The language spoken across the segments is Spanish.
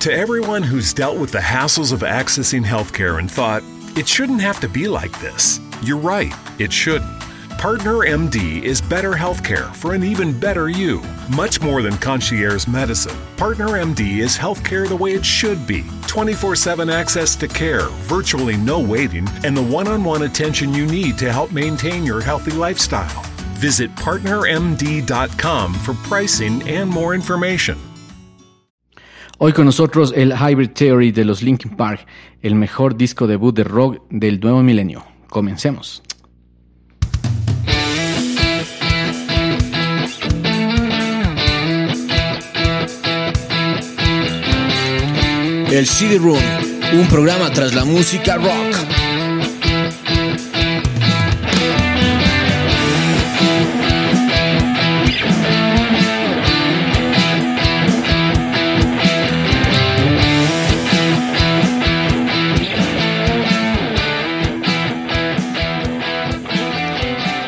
To everyone who's dealt with the hassles of accessing healthcare and thought, it shouldn't have to be like this, you're right, it shouldn't. Partner MD is better healthcare for an even better you. Much more than concierge medicine. Partner MD is healthcare the way it should be 24 7 access to care, virtually no waiting, and the one on one attention you need to help maintain your healthy lifestyle. Visit partnermd.com for pricing and more information. Hoy con nosotros el Hybrid Theory de los Linkin Park, el mejor disco debut de rock del nuevo milenio. Comencemos. El CD Room, un programa tras la música rock.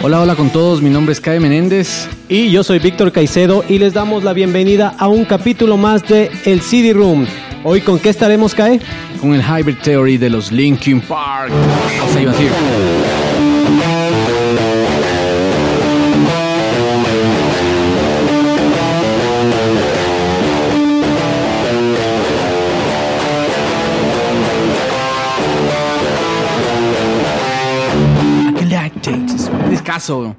Hola, hola con todos, mi nombre es Kai Menéndez. Y yo soy Víctor Caicedo y les damos la bienvenida a un capítulo más de El CD Room. Hoy con qué estaremos, Kai? Con el Hybrid Theory de los Linkin Park. Descaso.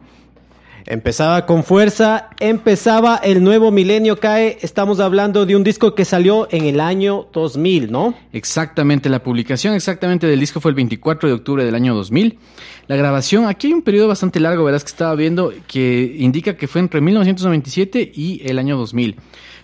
Empezaba con fuerza, empezaba el nuevo milenio cae. Estamos hablando de un disco que salió en el año 2000, ¿no? Exactamente, la publicación exactamente del disco fue el 24 de octubre del año 2000. La grabación, aquí hay un periodo bastante largo, verás que estaba viendo, que indica que fue entre 1997 y el año 2000.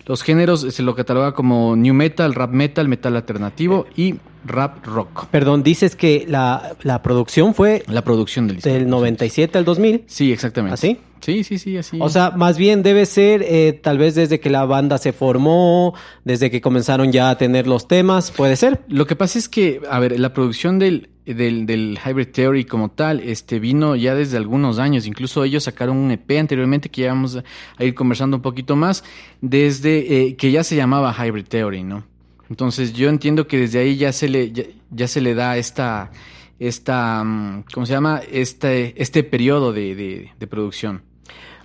Los géneros se lo cataloga como new metal, rap metal, metal alternativo y rap rock. Perdón, dices que la, la producción fue La producción del disco. del 97 al 2000. Sí, exactamente. ¿Así? Sí, sí, sí, así. O sea, más bien debe ser eh, tal vez desde que la banda se formó, desde que comenzaron ya a tener los temas, puede ser. Lo que pasa es que, a ver, la producción del, del, del Hybrid Theory como tal, este, vino ya desde algunos años. Incluso ellos sacaron un EP anteriormente que ya vamos a ir conversando un poquito más, desde eh, que ya se llamaba Hybrid Theory, ¿no? Entonces yo entiendo que desde ahí ya se le, ya, ya se le da esta, esta, mm, ¿cómo se llama? Este, este periodo de, de, de producción.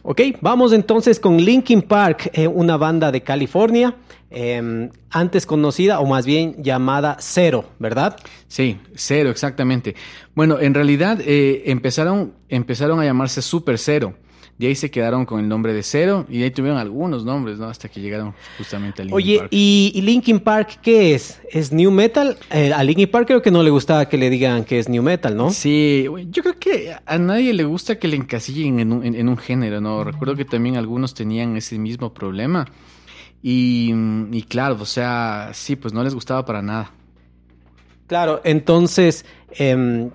Ok, vamos entonces con Linkin Park, eh, una banda de California, eh, antes conocida o más bien llamada Cero, ¿verdad? Sí, cero, exactamente. Bueno, en realidad eh, empezaron, empezaron a llamarse Super Cero. De ahí se quedaron con el nombre de Cero y de ahí tuvieron algunos nombres, ¿no? Hasta que llegaron justamente al Linkin Oye, Park. ¿y, y Linkin Park qué es? ¿Es New Metal? Eh, a Linkin Park creo que no le gustaba que le digan que es New Metal, ¿no? Sí, yo creo que a nadie le gusta que le encasillen en un, en- en un género, ¿no? Recuerdo que también algunos tenían ese mismo problema. Y, y claro, o sea, sí, pues no les gustaba para nada. Claro, entonces, em,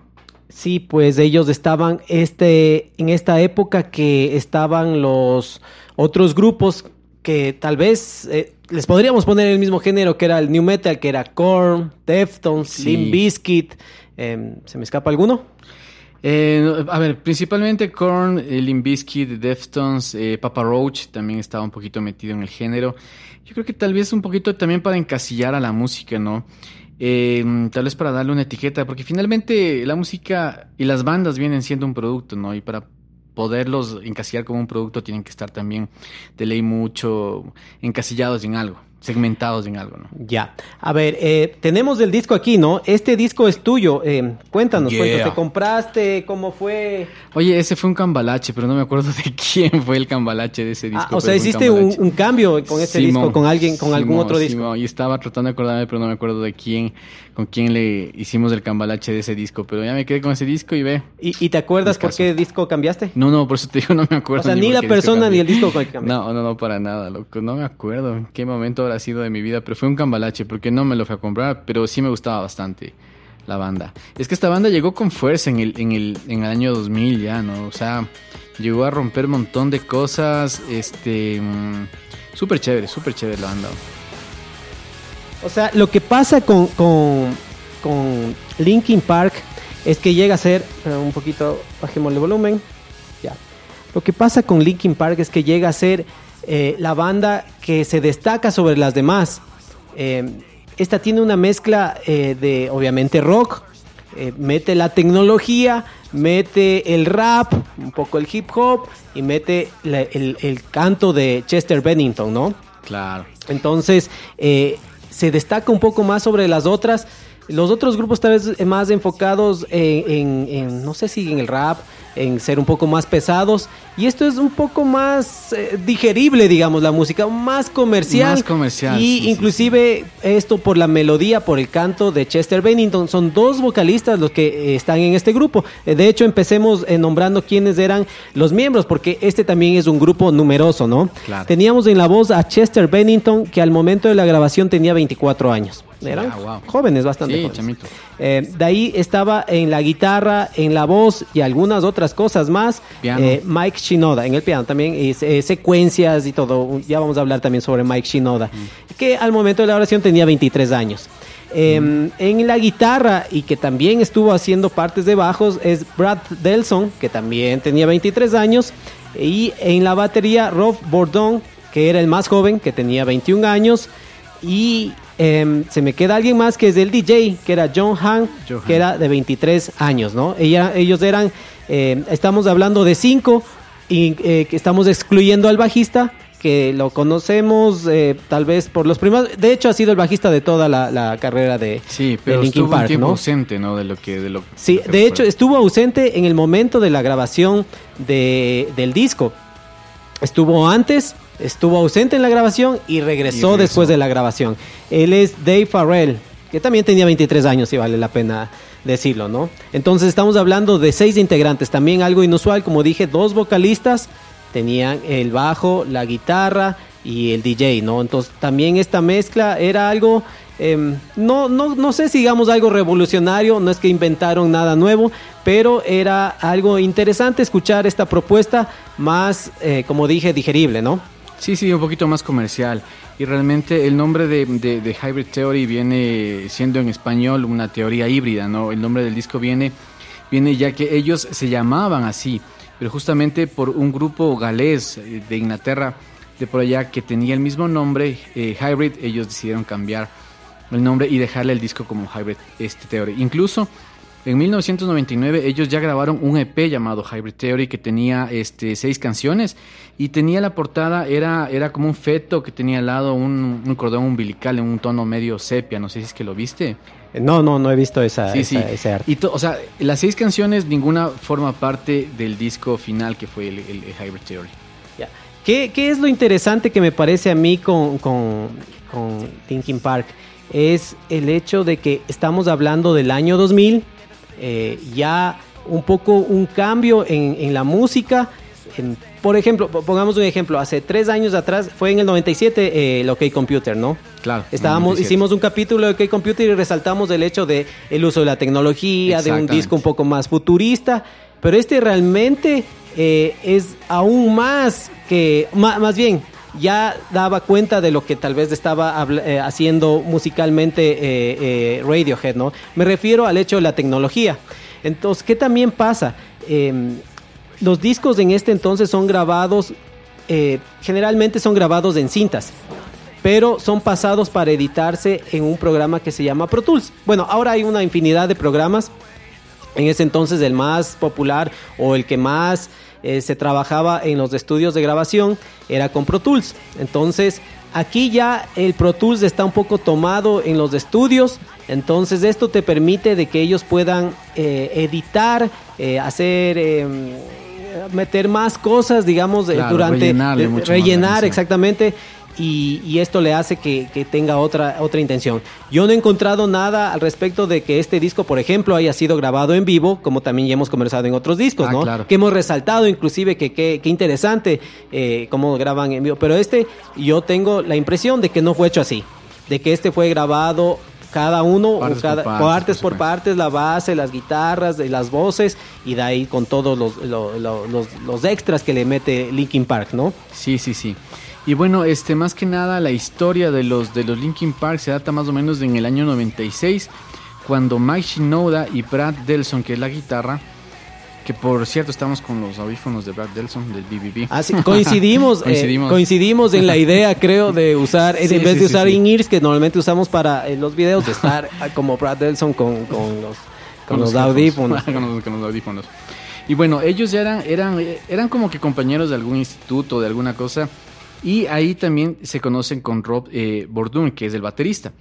sí, pues ellos estaban este, en esta época que estaban los otros grupos que tal vez eh, les podríamos poner el mismo género que era el New Metal, que era Korn, Deftones, Sí. Limp Bizkit. em, ¿Se me escapa alguno? Eh, a ver, principalmente Korn, eh, Limp Bizkit, Deftones, eh, Papa Roach también estaba un poquito metido en el género. Yo creo que tal vez un poquito también para encasillar a la música, ¿no? Eh, tal vez para darle una etiqueta, porque finalmente la música y las bandas vienen siendo un producto, ¿no? Y para poderlos encasillar como un producto tienen que estar también de ley mucho encasillados en algo, segmentados en algo, ¿no? Ya. A ver, eh, tenemos el disco aquí, ¿no? Este disco es tuyo. em, cuéntanos, Yeah. cuéntanos, ¿te compraste? ¿Cómo fue? Oye, ese fue un cambalache, pero no me acuerdo de quién fue el cambalache de ese disco. Ah, o sea, hiciste un, cambio con Simón, disco, con alguien, con algún Simón, otro disco. Simón, y estaba tratando de acordarme, pero no me acuerdo de quién, con quién le hicimos el cambalache de ese disco. Pero ya me quedé con ese disco y ve. ¿Y, y te acuerdas por qué disco cambiaste? No, no, por eso te digo, no me acuerdo. O sea, ni la persona ni el disco con el que cambiaste. No, no, no, para nada, loco. No me acuerdo en qué momento habrá sido de mi vida, pero fue un cambalache porque no me lo fui a comprar, pero sí me gustaba bastante la banda. Es que esta banda llegó con fuerza en el, en el, en el año 2000 ya, ¿no? O sea, llegó a romper un montón de cosas, este... Mm, súper chévere, súper chévere la banda. O sea, lo que pasa con, con, con Linkin Park es que llega a ser, eh, un poquito, bajemos el volumen, ya. Lo que pasa con Linkin Park es que llega a ser eh, la banda que se destaca sobre las demás. Eh, esta tiene una mezcla de, obviamente, rock, mete la tecnología, mete el rap, un poco el hip hop y mete el, el, canto de Chester Bennington, ¿no? Claro. Entonces, se destaca un poco más sobre las otras los otros grupos tal vez más enfocados en, no sé si en el rap, en ser un poco más pesados. Y esto es un poco más eh, digerible, digamos, la música, más comercial. Más comercial. Y inclusive esto por la melodía, por el canto de Chester Bennington. Son dos vocalistas los que eh, están en este grupo. Eh, de hecho, empecemos nombrando quiénes eran los miembros, porque este también es un grupo numeroso, ¿no? Claro. Teníamos en la voz a Chester Bennington, que al momento de la grabación tenía 24 años. Eran Ah, wow. jóvenes, bastante Sí, jóvenes. Eh, de ahí estaba en la guitarra, en la voz y algunas otras cosas más. Eh, Mike Shinoda, en el piano también, y, eh, secuencias y todo. Ya vamos a hablar también sobre Mike Shinoda, Mm. que al momento de la oración tenía 23 años. Eh, Mm. En la guitarra y que también estuvo haciendo partes de bajos es Brad Delson, que también tenía 23 años. Y en la batería Rob Bordon, que era el más joven, que tenía 21 años. Y em, se me queda alguien más que es el DJ, que era John Han, John que era de 23 años, ¿no? Ella, ellos eran, eh, estamos hablando de cinco y eh, que estamos excluyendo al bajista, que lo conocemos eh, tal vez por los primeros. De hecho, ha sido el bajista de toda la, la carrera de, Sí, de pero Linkin estuvo Park, un tiempo ¿no? ausente, ¿no? De lo que... De lo, Sí, lo que de hecho estuvo ausente en el momento de la grabación de, del disco. Estuvo antes, estuvo ausente en la grabación y regresó, Y regresó. después de la grabación. Él es Dave Farrell, que también tenía 23 años y vale la pena decirlo, ¿no? Entonces estamos hablando de seis integrantes, también algo inusual, como dije, dos vocalistas tenían el bajo, la guitarra y el DJ, ¿no? Entonces también esta mezcla era algo, em, no, no, no sé si digamos algo revolucionario, no es que inventaron nada nuevo, pero era algo interesante escuchar esta propuesta más, eh, como dije, digerible, ¿no? Sí, sí, un poquito más comercial. Y realmente el nombre de, de- de Hybrid Theory viene siendo en español una teoría híbrida, ¿no? El nombre del disco viene, viene ya que ellos se llamaban así, pero justamente por un grupo galés eh, de Inglaterra, de por allá, que tenía el mismo nombre, eh, Hybrid, ellos decidieron cambiar el nombre y dejarle el disco como Hybrid este Theory. Incluso en 1999 ellos ya grabaron un EP llamado Hybrid Theory que tenía este, seis canciones y tenía la portada, era, era como un feto que tenía al lado un, un cordón umbilical en un tono medio sepia, no sé si es que lo viste. No, no, no he visto esa, Sí, sí. esa- ese arte. Y o sea, las seis canciones ninguna forma parte del disco final que fue el, el- el Hybrid Theory. Ya. ¿Qué, qué es lo interesante que me parece a mí con, con, con Linkin Park? Es el hecho de que estamos hablando del año 2000, eh, ya un poco un cambio en, en la música. En- por ejemplo, po- pongamos un ejemplo, hace tres años atrás, fue en el 97 eh, el OK Computer, ¿no? Claro. Estábamos, 97. hicimos un capítulo de OK Computer y resaltamos el hecho de el uso de la tecnología, de un disco un poco más futurista, pero este realmente eh, es aún más que, ma- más bien, ya daba cuenta de lo que tal vez estaba eh, haciendo musicalmente eh, eh, Radiohead, ¿no? Me refiero al hecho de la tecnología. Entonces, ¿qué también pasa? Em, los discos en este entonces son grabados, generalmente son grabados en cintas, pero son pasados para editarse en un programa que se llama Pro Tools. Bueno, ahora hay una infinidad de programas. En ese entonces el más popular o el que más eh, se trabajaba en los estudios de grabación era con Pro Tools. Entonces aquí ya el Pro Tools está un poco tomado en los estudios. Entonces esto te permite de que ellos puedan eh, editar, eh, hacer... eh, meter más cosas, digamos, Claro, durante más rellenar exactamente y, y esto le hace que, que tenga otra, otra intención. Yo no he encontrado nada al respecto de que este disco, por ejemplo, haya sido grabado en vivo, como también ya hemos conversado en otros discos, Ah, ¿no? claro. Que hemos resaltado inclusive que qué interesante eh, cómo graban en vivo. Pero este, yo tengo la impresión de que no fue hecho así, de que este fue grabado cada uno, o Partes por cada, partes, partes por por partes, la base, las guitarras, las voces, y de ahí con todos los, lo- lo- los, los extras que le mete Linkin Park, ¿no? Sí, sí, sí. Y bueno, este, más que nada, la historia de los, de los Linkin Park se data más o menos en el año 96, cuando Mike Shinoda y Brad Delson, que es la guitarra, que por cierto estamos con los audífonos de Brad Delson, del BBB. Así, coincidimos, eh, Coincidimos. coincidimos en la idea, creo, de usar, Sí, en vez de usar in-ears, que normalmente usamos para eh, los videos, de estar ah, como Brad Delson con, con los, con los audífonos. con, los, con los audífonos. Y bueno, ellos ya eran, eran, eran como que compañeros de algún instituto, de alguna cosa. Y ahí también se conocen con Rob eh, Bordun, que es el baterista.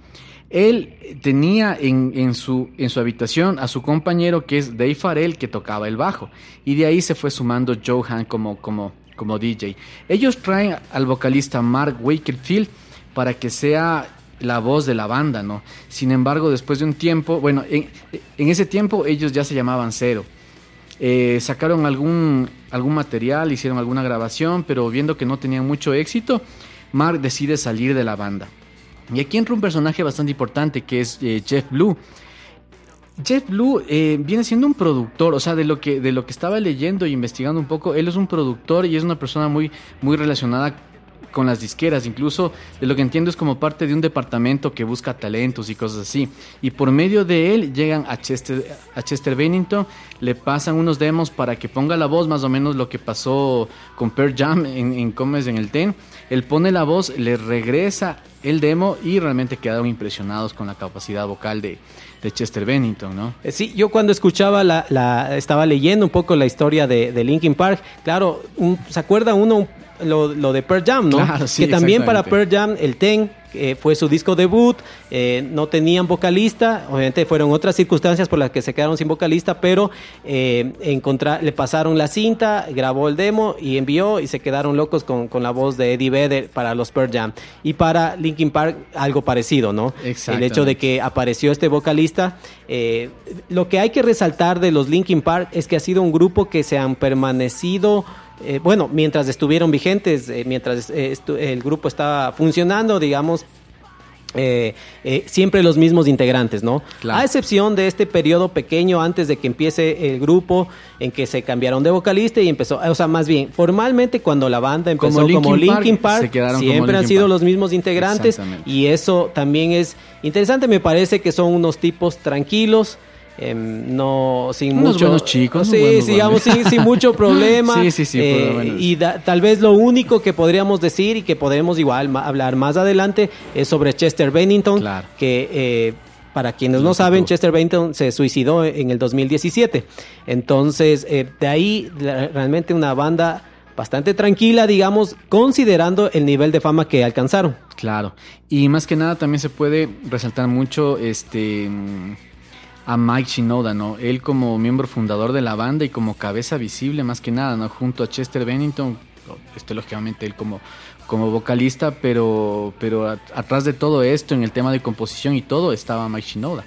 Él tenía en, en su, en su habitación a su compañero que es Dave Farrell, que tocaba el bajo. Y de ahí se fue sumando Johan como, como, como DJ. Ellos traen al vocalista Mark Wakefield para que sea la voz de la banda, ¿no? Sin embargo, después de un tiempo, bueno, en, en ese tiempo ellos ya se llamaban Cero. Eh, sacaron algún, algún material, hicieron alguna grabación, pero viendo que no tenían mucho éxito, Mark decide salir de la banda. Y aquí entra un personaje bastante importante que es eh, Jeff Blue. Jeff Blue eh, viene siendo un productor, o sea, de lo que de lo que estaba leyendo e investigando un poco, él es un productor y es una persona muy muy relacionada con las disqueras, incluso de lo que entiendo es como parte de un departamento que busca talentos y cosas así. Y por medio de él llegan a Chester, a Chester Bennington, le pasan unos demos para que ponga la voz, más o menos lo que pasó con Pearl Jam en, en Comes en el Ten. Él pone la voz, le regresa el demo y realmente quedaron impresionados con la capacidad vocal de, de Chester Bennington, ¿no? Eh, Sí, yo cuando escuchaba la, estaba leyendo un poco la historia de, de Linkin Park, claro, se acuerda uno lo, lo de Pearl Jam, ¿no? Claro, sí, que también para Pearl. Jam el Ten eh, fue su disco debut, eh, no tenían vocalista, obviamente fueron otras circunstancias por las que se quedaron sin vocalista, pero eh, le pasaron la cinta, grabó el demo y envió y se quedaron locos con, con la voz de Eddie Vedder para los Pearl Jam. Y para Linkin Park algo parecido, ¿no? El hecho de que apareció este vocalista. eh, lo que hay que resaltar de los Linkin Park es que ha sido un grupo que se han permanecido, eh, bueno, mientras estuvieron vigentes, eh, mientras eh, estu- el grupo estaba funcionando, digamos. eh, eh, siempre los mismos integrantes, ¿no? Claro. A excepción de este periodo pequeño antes de que empiece el grupo, en que se cambiaron de vocalista y empezó, o sea, más bien, formalmente cuando la banda empezó Como como Linkin Park, siempre han sido los mismos integrantes y eso también es interesante. Me parece que son unos tipos tranquilos. Em, no sin Unos mucho buenos chicos, sí buenos digamos sin, sin mucho problema Sí, sí, sí, eh, y da- tal vez lo único que podríamos decir y que podremos igual ma- hablar más adelante es sobre Chester Bennington Claro. que eh, para quienes no saben. Chester Bennington se suicidó en el 2017. Entonces, eh, de ahí la- realmente una banda bastante tranquila, digamos, considerando el nivel de fama que alcanzaron. Claro. Y más que nada también se puede resaltar mucho este a Mike Shinoda, ¿no? Él como miembro fundador de la banda y como cabeza visible más que nada, ¿no? Junto a Chester Bennington, este lógicamente él como como vocalista, pero pero a- atrás de todo esto en el tema de composición y todo estaba Mike Shinoda.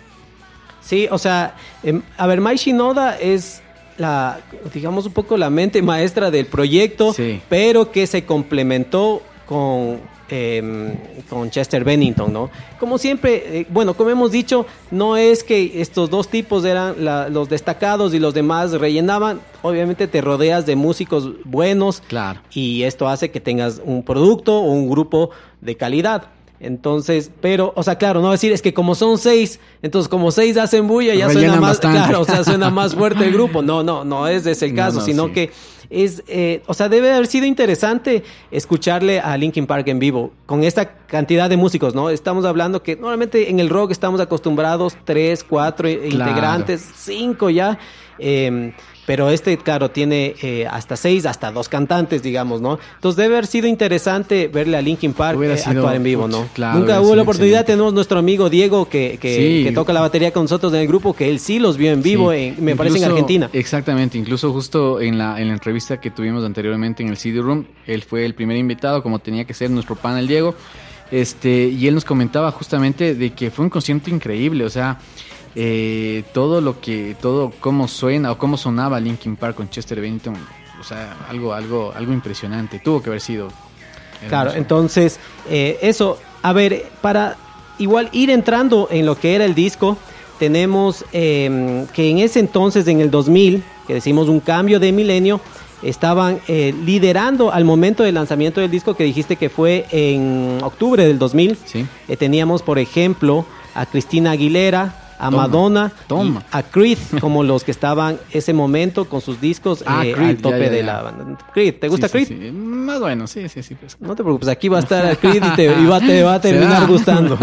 Sí, o sea, em, a ver, Mai Shinoda es la, digamos, un poco la mente maestra del proyecto, Sí. pero que se complementó con, em, con Chester Bennington, ¿no? Como siempre, eh, bueno, como hemos dicho, no es que estos dos tipos eran la- los destacados y los demás rellenaban, obviamente te rodeas de músicos buenos, Claro. y esto hace que tengas un producto o un grupo de calidad. Entonces, pero, o sea, claro, no decir es que como son seis, entonces como seis hacen bulla, ya suena más, bastante. claro, o sea, suena más fuerte el grupo. No, no, no es ese el No, caso, no, sino sí. que es, eh, o sea, debe haber sido interesante escucharle a Linkin Park en vivo con esta cantidad de músicos, ¿no? Estamos hablando que normalmente en el rock estamos acostumbrados tres, cuatro integrantes, cinco ya. eh, pero este, claro, tiene eh, hasta seis, hasta dos cantantes, digamos, ¿no? Entonces debe haber sido interesante verle a Linkin Park eh, sido, actuar en vivo, ¿no? claro, Nunca hubo la oportunidad, excelente. tenemos nuestro amigo Diego que, que, Sí. que toca la batería con nosotros en el grupo, que él sí los vio en vivo, Sí. en- me parece en Argentina. Exactamente, incluso justo en la, en la entrevista que tuvimos anteriormente en el CD Room, él fue el primer invitado, como tenía que ser nuestro panel Diego, este, y él nos comentaba justamente de que fue un concierto increíble, o sea, eh, todo lo que, todo cómo suena o cómo sonaba Linkin Park con Chester Bennington, o sea, algo, algo, algo impresionante, tuvo que haber sido. Claro, hermoso. entonces, eh, eso, a ver, para igual ir entrando en lo que era el disco, tenemos eh, que en ese entonces, en el 2000, que decimos un cambio de milenio, estaban eh, liderando al momento del lanzamiento del disco que dijiste que fue en octubre del 2000. Sí. Eh, teníamos, por ejemplo, a Cristina Aguilera, a Toma, Madonna, toma. a Creed, como los que estaban ese momento con sus discos Ah, eh, Creed, al tope ya, ya, de la banda. Creed, ¿te gusta Sí, Creed? sí, sí. Más bueno, sí, sí, sí. pues. No te preocupes, aquí va a estar Creed y te, y va, te va a terminar gustando.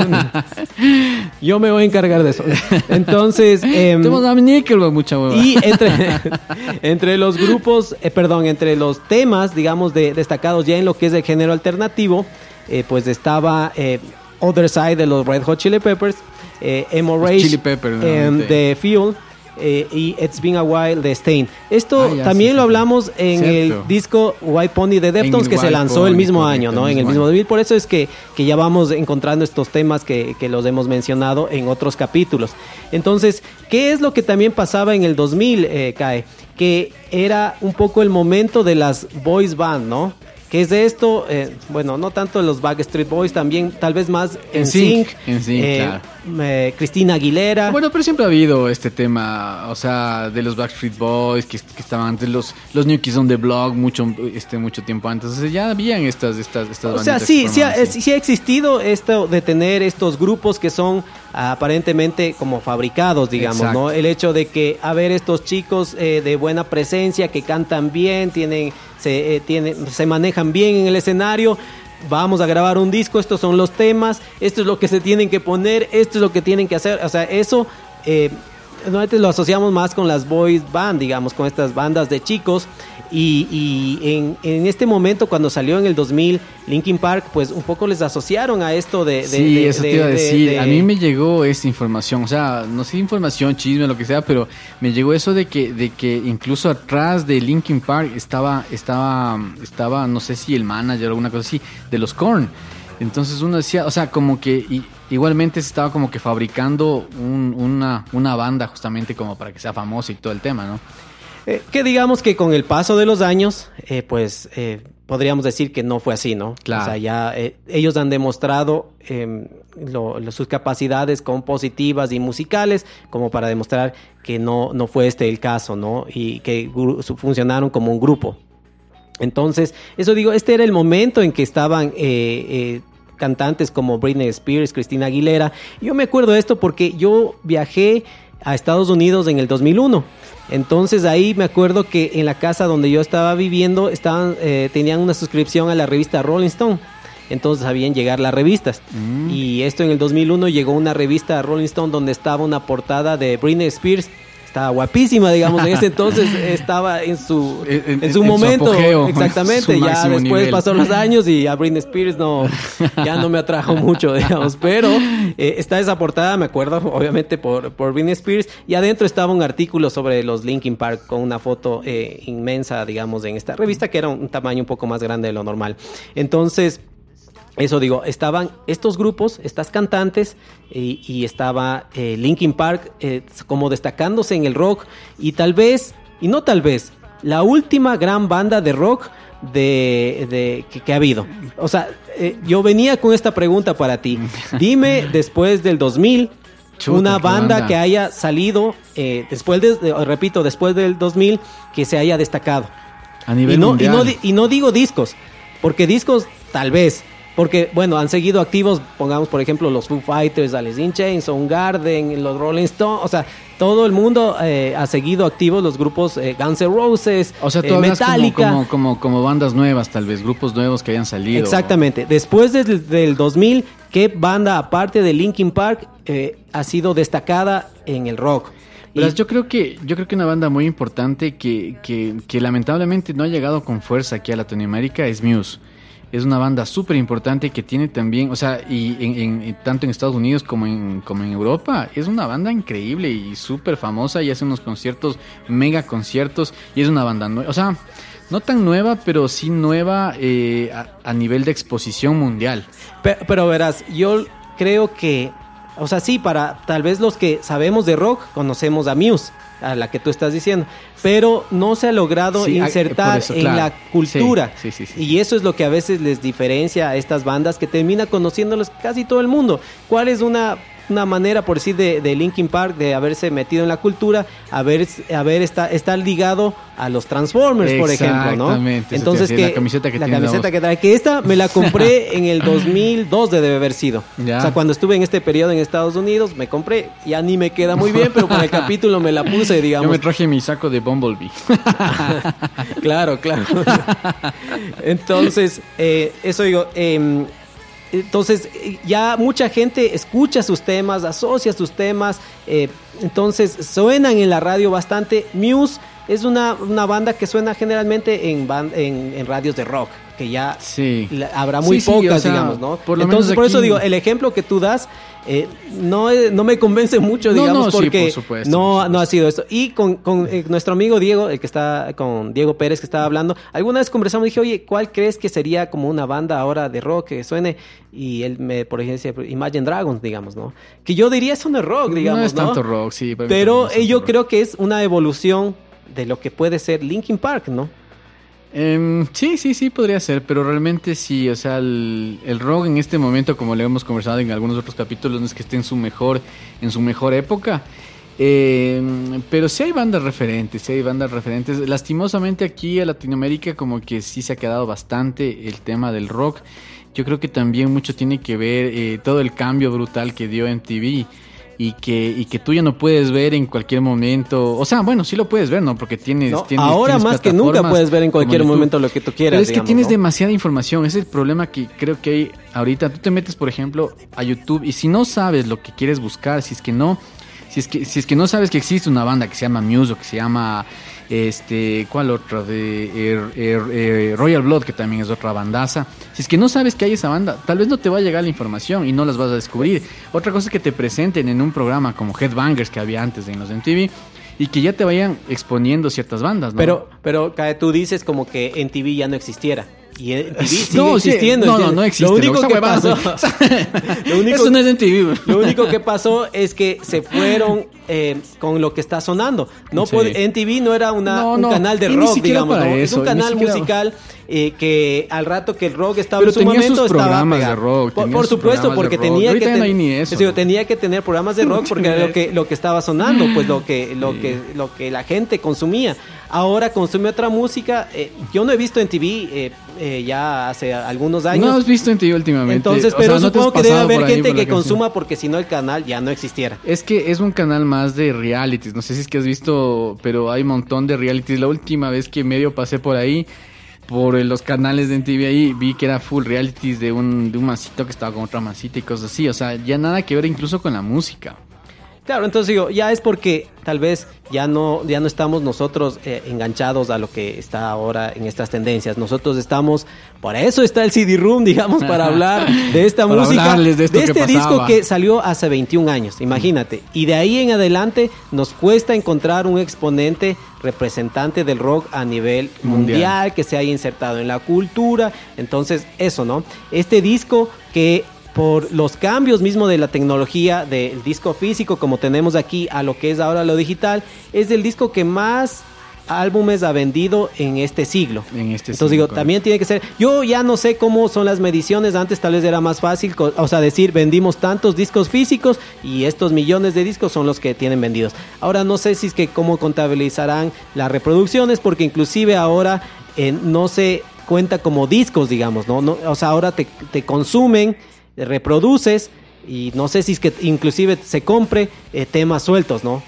Yo me voy a encargar de eso. Entonces, Tenemos a Nickelback, mucha hueva. y entre, entre los grupos, eh, perdón, entre los temas, digamos, de, destacados ya en lo que es el género alternativo, eh, pues estaba eh, Other Side de los Red Hot Chili Peppers, eh, Rage Chili Peppers, em, de Fuel. eh, y It's Been a While de Stain. Esto Ah, ya, también sí, lo hablamos en Cierto. el disco White Pony de Deftones que se lanzó el mismo año, ¿no? el En el mismo mismo año. 2000. Por eso es que, que ya vamos encontrando estos temas que, que los hemos mencionado en otros capítulos. Entonces, ¿qué es lo que también pasaba en el 2000, eh, Cae? Que era un poco el momento de las boys band, ¿no? ¿Qué es de esto? Eh, bueno, no tanto los Backstreet Boys, también tal vez más en Sync, NSYNC, claro. eh, Cristina Aguilera. Bueno, pero siempre ha habido este tema, o sea, de los Backstreet Boys que, que estaban antes, los, los New Kids on the Block mucho, este, mucho tiempo antes. O sea, ya habían estas, estas, estas O sea, sí, que sí ha, sí ha existido esto de tener estos grupos que son aparentemente como fabricados, digamos, Exacto. ¿no? El hecho de que, a ver, estos chicos eh, de buena presencia, que cantan bien, tienen, se, eh, tienen, se manejan bien en el escenario. Vamos a grabar un disco, estos son los temas, esto es lo que se tienen que poner, esto es lo que tienen que hacer. O sea, eso eh, normalmente lo asociamos más con las boys band, digamos, con estas bandas de chicos. Y, y en, en este momento, cuando salió en el 2000 Linkin Park, pues un poco les asociaron a esto de... de- Sí, de- eso de- te iba a de- decir. de- A mí me llegó esta información, o sea, no sé información, chisme, lo que sea, pero me llegó eso de que, de que incluso atrás de Linkin Park estaba, estaba, estaba, no sé si el manager o alguna cosa así, de los Korn. Entonces uno decía, o sea, como que i- igualmente se estaba como que fabricando un- una, una banda justamente como para que sea famosa y todo el tema, ¿no? Eh, que digamos que con el paso de los años, eh, pues eh, podríamos decir que no fue así, ¿no? Claro. O sea, ya eh, ellos han demostrado lo- lo- sus capacidades compositivas y musicales como para demostrar que no, no fue este el caso, ¿no? Y que funcionaron como un grupo. Entonces, eso digo, este era el momento en que estaban eh, cantantes como Britney Spears, Cristina Aguilera. Yo me acuerdo de esto porque yo viajé a Estados Unidos en el 2001. Entonces ahí me acuerdo que en la casa donde yo estaba viviendo estaban, eh, tenían una suscripción a la revista Rolling Stone. Entonces sabían llegar las revistas. Y esto en el 2001 llegó una revista Rolling Stone donde estaba una portada de Britney Spears. Estaba guapísima, digamos. En ese entonces estaba en su, En- su en su momento. apogeo, exactamente. su Ya después nivel. pasó los años y a Britney Spears no, ya no me atrajo mucho, digamos. Pero eh, está esa portada, me acuerdo, obviamente, por, por Britney Spears. Y adentro estaba un artículo sobre los Linkin Park con una foto eh, inmensa, digamos, en esta revista, que era un tamaño un poco más grande de lo normal. Entonces. Eso digo, estaban estos grupos, estas cantantes, y, y estaba eh, Linkin Park eh, como destacándose en el rock, y tal vez, y no tal vez, la última gran banda de rock de, de- que, que ha habido. O sea, eh, yo venía con esta pregunta para ti. Dime, después del 2000, Chuta, una banda, banda. que haya salido, después de, repito, después del 2000, que se haya destacado. A nivel y no, y, no, y no digo discos, porque discos tal vez. Porque, bueno, han seguido activos, pongamos por ejemplo los Foo Fighters, Alice in Chains, Soundgarden, los Rolling Stones, o sea, todo el mundo eh, ha seguido activos los grupos eh, Guns N' Roses, O sea, eh, como, Metallica. como, como, como bandas nuevas, tal vez, grupos nuevos que hayan salido. Exactamente. Después del, del 2000, ¿qué banda, aparte de Linkin Park, eh, ha sido destacada en el rock? Y... yo creo que yo creo que una banda muy importante que, que, que lamentablemente no ha llegado con fuerza aquí a Latinoamérica es Muse es una banda súper importante que tiene también, o sea, y en, tanto en Estados Unidos como en, como en Europa, es una banda increíble y súper famosa y hace unos conciertos, mega conciertos, y es una banda nueva, o sea, no tan nueva, pero sí nueva eh, a, nivel de exposición mundial. pero verás, yo creo que, o sea, sí, para tal vez los que sabemos de rock, conocemos a Muse a la que tú estás diciendo, pero no se ha logrado insertar en la cultura. y eso es lo que a veces les diferencia a estas bandas que termina conociéndolos casi todo el mundo. ¿Cuál es una una manera, por decir, de, de Linkin Park, de haberse metido en la cultura, haber, haber está, estar ligado a los Transformers, por ejemplo, ¿no? Entonces, que, la camiseta que la camiseta que trae, que esta me la compré en el 2002 de debe haber sido. O sea, cuando estuve en este periodo en Estados Unidos, me compré, ya ni me queda muy bien, pero para el capítulo me la puse, digamos. Yo me traje mi saco de Bumblebee. claro, claro. Entonces, eh, eso digo, eh, entonces, ya mucha gente escucha sus temas, asocia sus temas, eh, entonces suenan en la radio bastante. Muse es una, banda que suena generalmente en, en, radios de rock, que ya habrá muy pocas, digamos, ¿no? entonces, por eso digo, el ejemplo que tú das eh, no, no me convence mucho, digamos, porque no, no ha sido esto. Y con, con eh, nuestro amigo Diego, el que está con Diego Pérez, que estaba hablando, alguna vez conversamos y dije, oye, ¿cuál crees que sería como una banda ahora de rock que suene? Y él me, por ejemplo, Imagine Dragons, digamos, ¿no? Que yo diría eso no es rock, digamos. No es tanto rock, sí. Pero yo creo que es una evolución de lo que puede ser Linkin Park, ¿no? Em, sí, sí, sí, podría ser, pero realmente sí, o sea, el, rock en este momento, como le hemos conversado en algunos otros capítulos, no es que esté en su mejor, en su mejor época. Em, pero sí hay bandas referentes, sí hay bandas referentes. Lastimosamente aquí en Latinoamérica como que sí se ha quedado bastante el tema del rock. Yo creo que también mucho tiene que ver eh, todo el cambio brutal que dio en TV y que, y que tú ya no puedes ver en cualquier momento. O sea, bueno, sí lo puedes ver, ¿no? Porque tienes. ahora más que nunca puedes ver en cualquier momento lo que tú quieras. Pero es que tienes demasiada información. Ese es el problema que creo que hay ahorita. Tú te metes, por ejemplo, a YouTube y si no sabes lo que quieres buscar, si es que no. Si es que, si es que no sabes que existe una banda que se llama Muse o que se llama este, ¿cuál otra? De er, er, er, Royal Blood, que también es otra bandaza. Si es que no sabes que hay esa banda, tal vez no te va a llegar la información y no las vas a descubrir. Otra cosa es que te presenten en un programa como Headbangers que había antes en los MTV y que ya te vayan exponiendo ciertas bandas, ¿no? Pero, pero tú dices como que en TV ya no existiera. Y TV sigue no, existiendo. no, no, no existe. Lo único que pasó. lo único, Eso no es. Lo único que pasó es que se fueron eh, con lo que está sonando. No en TV no era una, un canal de rock, digamos. es un canal musical eh, que al rato que el rock estaba en su momento estaba de rock, por, supuesto porque tenía que tenía que tener programas de rock porque era lo que lo que estaba sonando pues lo que lo que lo que la gente consumía ahora consume otra música eh, yo no he visto en TV eh, ya hace algunos años. No has visto en TV últimamente. Entonces pero supongo que debe haber gente que consuma porque si no el canal ya no existiera. Es que es un canal más de realities. No sé si es que has visto pero hay un montón de realities. La última vez que medio pasé por ahí por los canales de TV ahí vi que era full realities de un, de un masito que estaba con otra masita y cosas así. O sea, ya nada que ver incluso con la música. Claro, entonces digo, ya es porque tal vez ya no, ya no estamos nosotros eh, enganchados a lo que está ahora en estas tendencias. Nosotros estamos, por eso está el CD Room, digamos, para hablar de esta música, de, este disco que salió hace 21 años, imagínate. Y de ahí en adelante nos cuesta encontrar un exponente representante del rock a nivel mundial que se haya insertado en la cultura. Entonces, eso, ¿no? Este disco que por los cambios mismo de la tecnología del disco físico como tenemos aquí a lo que es ahora lo digital, es el disco que más álbumes ha vendido en este siglo. En este Entonces digo, también tiene que ser. Yo ya no sé cómo son las mediciones. Antes tal vez era más fácil, o sea, decir vendimos tantos discos físicos y estos millones de discos son los que tienen vendidos. Ahora no sé si es que cómo contabilizarán las reproducciones, porque inclusive ahora eh, no se cuenta como discos, digamos, ¿no? no o sea, ahora te, te consumen reproduces y no sé si es que inclusive se compre eh, temas sueltos, ¿no?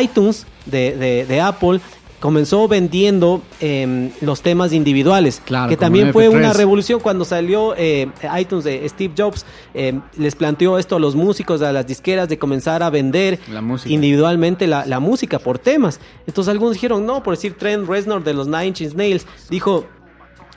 iTunes de, de, Apple comenzó vendiendo eh, los temas individuales, Claro, que también MP3. fue una revolución cuando salió eh, iTunes de Steve Jobs, eh, les planteó esto a los músicos, a las disqueras, de comenzar a vender La individualmente la, la música por temas. Entonces algunos dijeron, no, por decir Trent Reznor de los Nine Inch Nails, dijo,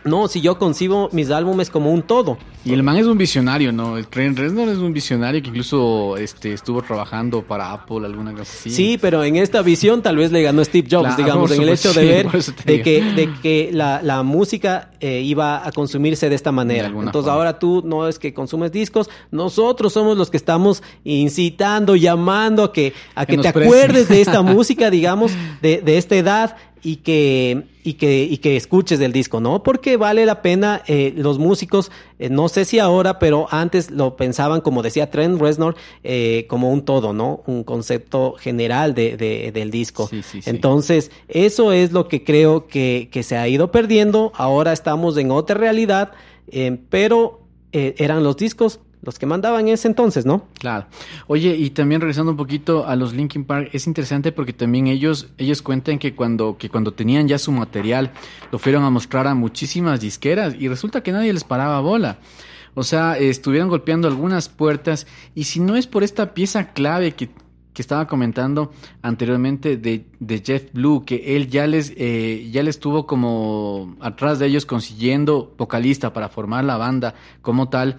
no, si yo concibo mis álbumes como un todo. Y el man es un visionario, ¿no? El Trent Reznor es un visionario que incluso este, estuvo trabajando para Apple, alguna cosa así. Sí, pero en esta visión tal vez le ganó Steve Jobs, Claro, digamos, en el hecho de ver de que, de que la, la música eh, iba a consumirse de esta manera. Entonces forma. ahora tú no es que consumes discos, nosotros somos los que estamos incitando, llamando a que, a Que te presten. acuerdes de esta música, digamos, de, de esta edad y que, y que, y que escuches del disco, ¿no? Porque vale la pena, eh, los músicos, eh, no sé si ahora, pero antes lo pensaban, como decía Trent Reznor, eh, como un todo, ¿no? Un concepto general de, de- del disco. Sí, sí, sí. Entonces, eso es lo que creo que, que se ha ido perdiendo. Ahora estamos en otra realidad, pero eran los discos los que mandaban en ese entonces, ¿no? Claro. Oye, y también regresando un poquito a los Linkin Park, es interesante porque también ellos, ellos cuentan que cuando, que cuando tenían ya su material, lo fueron a mostrar a muchísimas disqueras y resulta que nadie les paraba bola. O sea, estuvieron golpeando algunas puertas y si no es por esta pieza clave que, que estaba comentando anteriormente de, de Jeff Blue, que él ya les, eh, ya les tuvo como atrás de ellos consiguiendo vocalista para formar la banda como tal,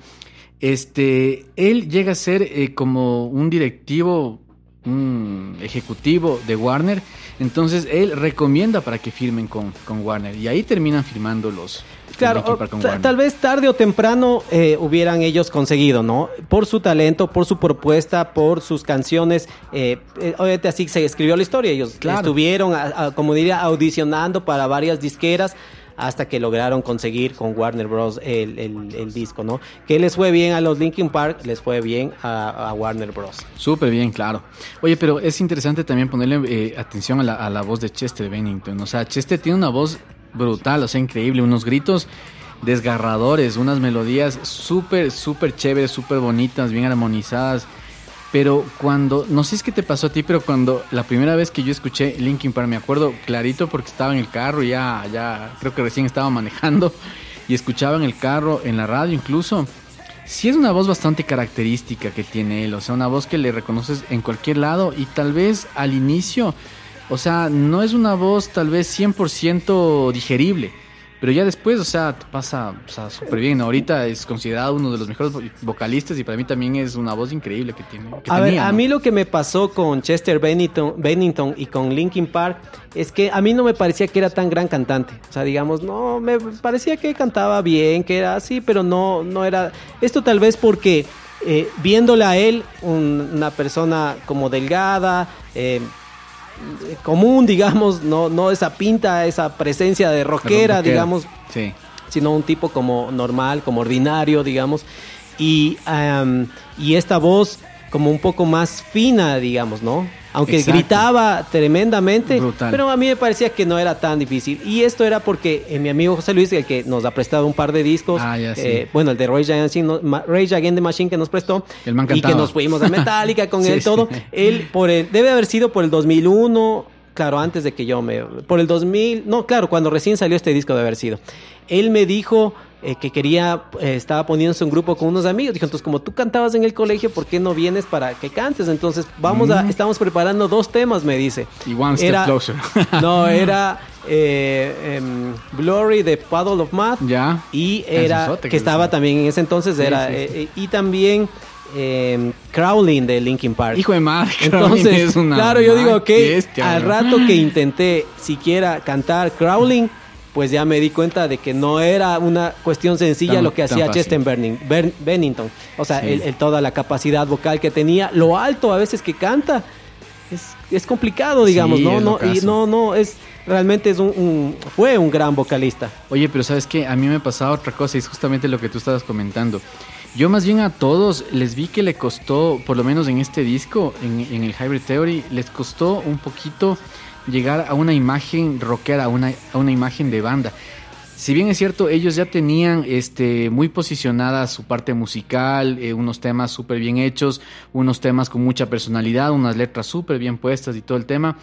este, él llega a ser eh, como un directivo, un ejecutivo de Warner. Entonces él recomienda para que firmen con, con Warner. Y ahí terminan firmando los. Claro, con tal vez tarde o temprano eh, hubieran ellos conseguido, ¿no? Por su talento, por su propuesta, por sus canciones. Eh, eh, obviamente así se escribió la historia. Ellos Claro. estuvieron, a- a- como diría, audicionando para varias disqueras hasta que lograron conseguir con Warner Bros. El, el- disco, ¿no? Que les fue bien a los Linkin Park, les fue bien a, a Warner Bros. Súper bien, claro. Oye, pero es interesante también ponerle eh, atención a la, a la voz de Chester Bennington. O sea, Chester tiene una voz brutal, o sea, increíble, unos gritos desgarradores, unas melodías súper, súper chéveres, súper bonitas, bien armonizadas. Pero cuando, no sé si es que te pasó a ti, pero cuando la primera vez que yo escuché Linkin Park, me acuerdo clarito porque estaba en el carro, ya, ya, creo que recién estaba manejando y escuchaba en el carro, en la radio incluso. Sí es una voz bastante característica que tiene él, o sea, una voz que le reconoces en cualquier lado y tal vez al inicio, o sea, no es una voz tal vez 100% digerible, pero ya después, o sea, te pasa o sea, súper bien. Ahorita es considerado uno de los mejores vo- vocalistas y para mí también es una voz increíble que tiene. que A mí lo que me pasó con Chester Bennington, Bennington y con Linkin Park es que a mí no me parecía que era tan gran cantante. O sea, digamos, no, me parecía que cantaba bien, que era así, pero no, no era... Esto tal vez porque eh, viéndole a él, un- una persona como delgada, eh, común, digamos, no, no esa pinta, esa presencia de rockera, Rockera. digamos, Sí. sino un tipo como normal, como ordinario, digamos. Y, am, y esta voz como un poco más fina, digamos, ¿no? Aunque Exacto. gritaba tremendamente, Brutal. pero a mí me parecía que no era tan difícil. Y esto era porque eh, mi amigo José Luis, el que nos ha prestado un par de discos, Ah, ya, sí. eh, bueno, el de Rage Against, the- Ma- Rage Against the Machine que nos prestó, El man y que nos fuimos a Metallica con Sí, él todo, sí. él por el, debe haber sido por el 2001, claro, antes de que yo me... Por el 2000, no, claro, cuando recién salió este disco de haber sido. Él me dijo eh, que quería, eh, estaba poniéndose un grupo con unos amigos. Dijo, entonces como tú cantabas en el colegio, ¿por qué no vienes para que cantes? Entonces vamos a, Mm. estamos preparando dos temas, me dice. Y One Step Era- Closer. no, era eh, em, Glory de Puddle of Math. Ya. Y era, que que estaba también en ese entonces, Sí, era, sí, sí. eh, y también em, Crawling de Linkin Park. Hijo de madre, Entonces, es una claro, yo digo que bestia, al rato que intenté siquiera cantar Crawling, pues ya me di cuenta de que no era una cuestión sencilla Tan- lo que hacía. Chester Bennington. O sea, Sí. el- el- toda la capacidad vocal que tenía, lo alto a veces que canta, es, es complicado, digamos, Sí, ¿no? no y no, no, es realmente es un, un- fue un gran vocalista. Oye, pero ¿sabes qué? A mí me pasaba otra cosa y es justamente lo que tú estabas comentando. Yo más bien a todos les vi que le costó, por lo menos en este disco, en, en el Hybrid Theory, les costó un poquito llegar a una imagen rockera, a una, a una imagen de banda. Si bien es cierto, ellos ya tenían este, muy posicionada su parte musical, eh, unos temas súper bien hechos, unos temas con mucha personalidad, unas letras súper bien puestas y todo el tema.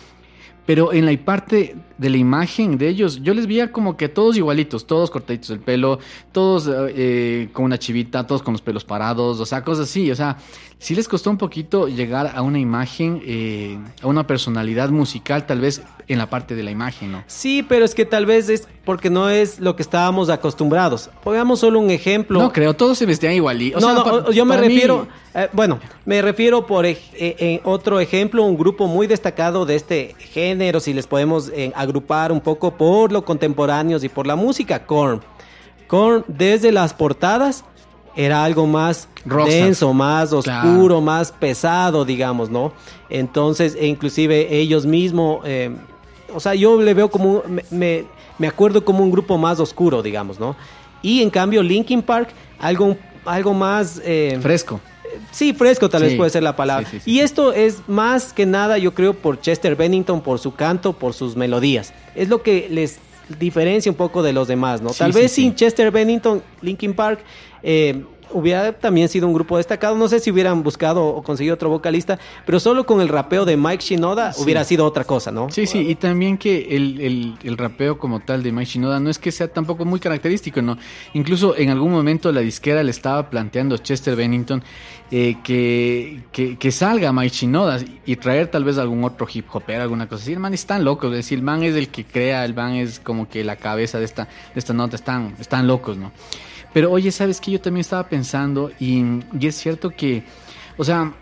Pero en la parte de la imagen de ellos, yo les veía como que todos igualitos, todos cortaditos el pelo, todos eh, con una chivita, todos con los pelos parados, o sea, cosas así. O sea, sí les costó un poquito llegar a una imagen, eh, a una personalidad musical, tal vez en la parte de la imagen, ¿no? Sí, pero es que tal vez es porque no es lo que estábamos acostumbrados. Pongamos solo un ejemplo. No creo, todos se vestían igualito. no, no, yo me refiero, eh, bueno, me refiero por eh, otro ejemplo, un grupo muy destacado de este género, si les podemos agrupar un poco por lo contemporáneos y por la música, Korn. Korn, desde las portadas era algo más denso, más oscuro, más pesado, digamos, ¿no? Entonces, e inclusive ellos mismos, eh, o sea, yo le veo como, me, me, acuerdo como un grupo más oscuro, digamos, ¿no? Y en cambio, Linkin Park, algo, algo más... Eh, fresco. Sí, fresco tal vez puede ser la palabra. y esto es más que nada, yo creo, por Chester Bennington, por su canto, por sus melodías. Es lo que les diferencia un poco de los demás, ¿no? Tal vez sin Chester Bennington, Linkin Park eh, hubiera también sido un grupo destacado. No sé si hubieran buscado o conseguido otro vocalista, pero solo con el rapeo de Mike Shinoda hubiera sido otra cosa, ¿no? Sí, sí, y también que el, el, rapeo como tal de Mike Shinoda no es que sea tampoco muy característico, ¿no? Incluso en algún momento la disquera le estaba planteando a Chester Bennington eh, que, que, salga Mike Shinoda y traer tal vez algún otro hip hopper, alguna cosa así. El man están locos, es decir, el man es el que crea, el man es como que la cabeza de esta, de esta nota, están, están locos, ¿no? Pero oye, ¿sabes qué? Yo también estaba pensando y, es cierto que, o sea,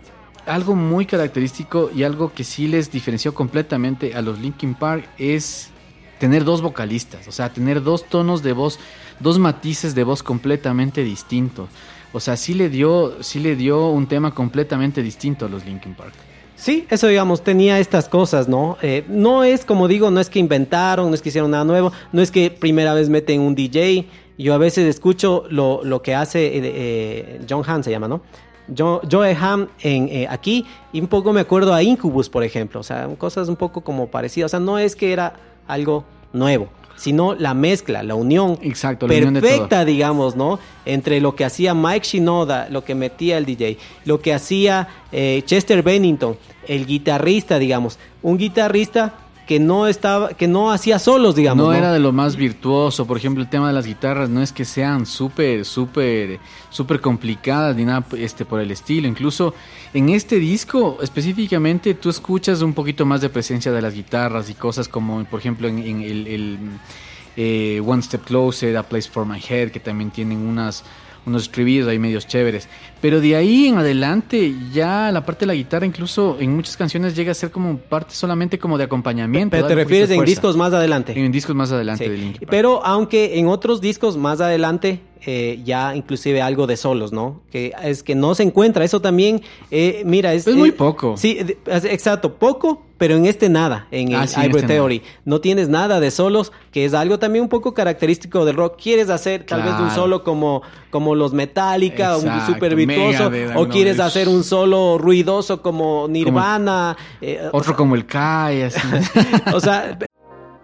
algo muy característico y algo que sí les diferenció completamente a los Linkin Park es tener dos vocalistas, o sea, tener dos tonos de voz, dos matices de voz completamente distintos. O sea, sí le dio, sí le dio un tema completamente distinto a los Linkin Park. Sí, eso digamos, tenía estas cosas, ¿no? Eh, no es, como digo, no es que inventaron, no es que hicieron nada nuevo, no es que primera vez meten un DJ, yo a veces escucho lo, lo que hace eh, eh, John Hamm, se llama, ¿no? Joe Ham en, eh, aquí y un poco me acuerdo a Incubus, por ejemplo. O sea, cosas un poco como parecidas. O sea, no es que era algo nuevo, sino la mezcla, la unión Exacto, perfecta, digamos, ¿no? Entre lo que hacía Mike Shinoda, lo que metía el DJ, lo que hacía Chester Bennington, el guitarrista, digamos. Un guitarrista que no estaba, que no hacía solos, digamos. No, era de lo más virtuoso. Por ejemplo, el tema de las guitarras no es que sean súper, súper, súper complicadas ni nada este, por el estilo. Incluso en este disco específicamente tú escuchas un poquito más de presencia de las guitarras y cosas como, por ejemplo, en, el, eh, One Step Closer, A Place for My Head, que también tienen unas unos estribillos ahí medios chéveres. Pero de ahí en adelante, ya la parte de la guitarra, incluso en muchas canciones, llega a ser como parte solamente como de acompañamiento. Pero te refieres en discos más adelante. En discos más adelante de Pero aunque en otros discos más adelante eh, ya inclusive algo de solos, ¿no? Que es que no se encuentra. Eso también, eh, mira, es... Es muy poco. Sí, exacto, poco, pero en este nada, en ah, el Hybrid este Theory. No tienes nada de solos, que es algo también un poco característico del rock. ¿Quieres hacer tal vez un solo como, como los Metallica, un super virtuoso? O quieres hacer un solo ruidoso como Nirvana. Eh, otro como el Kai, así. o sea...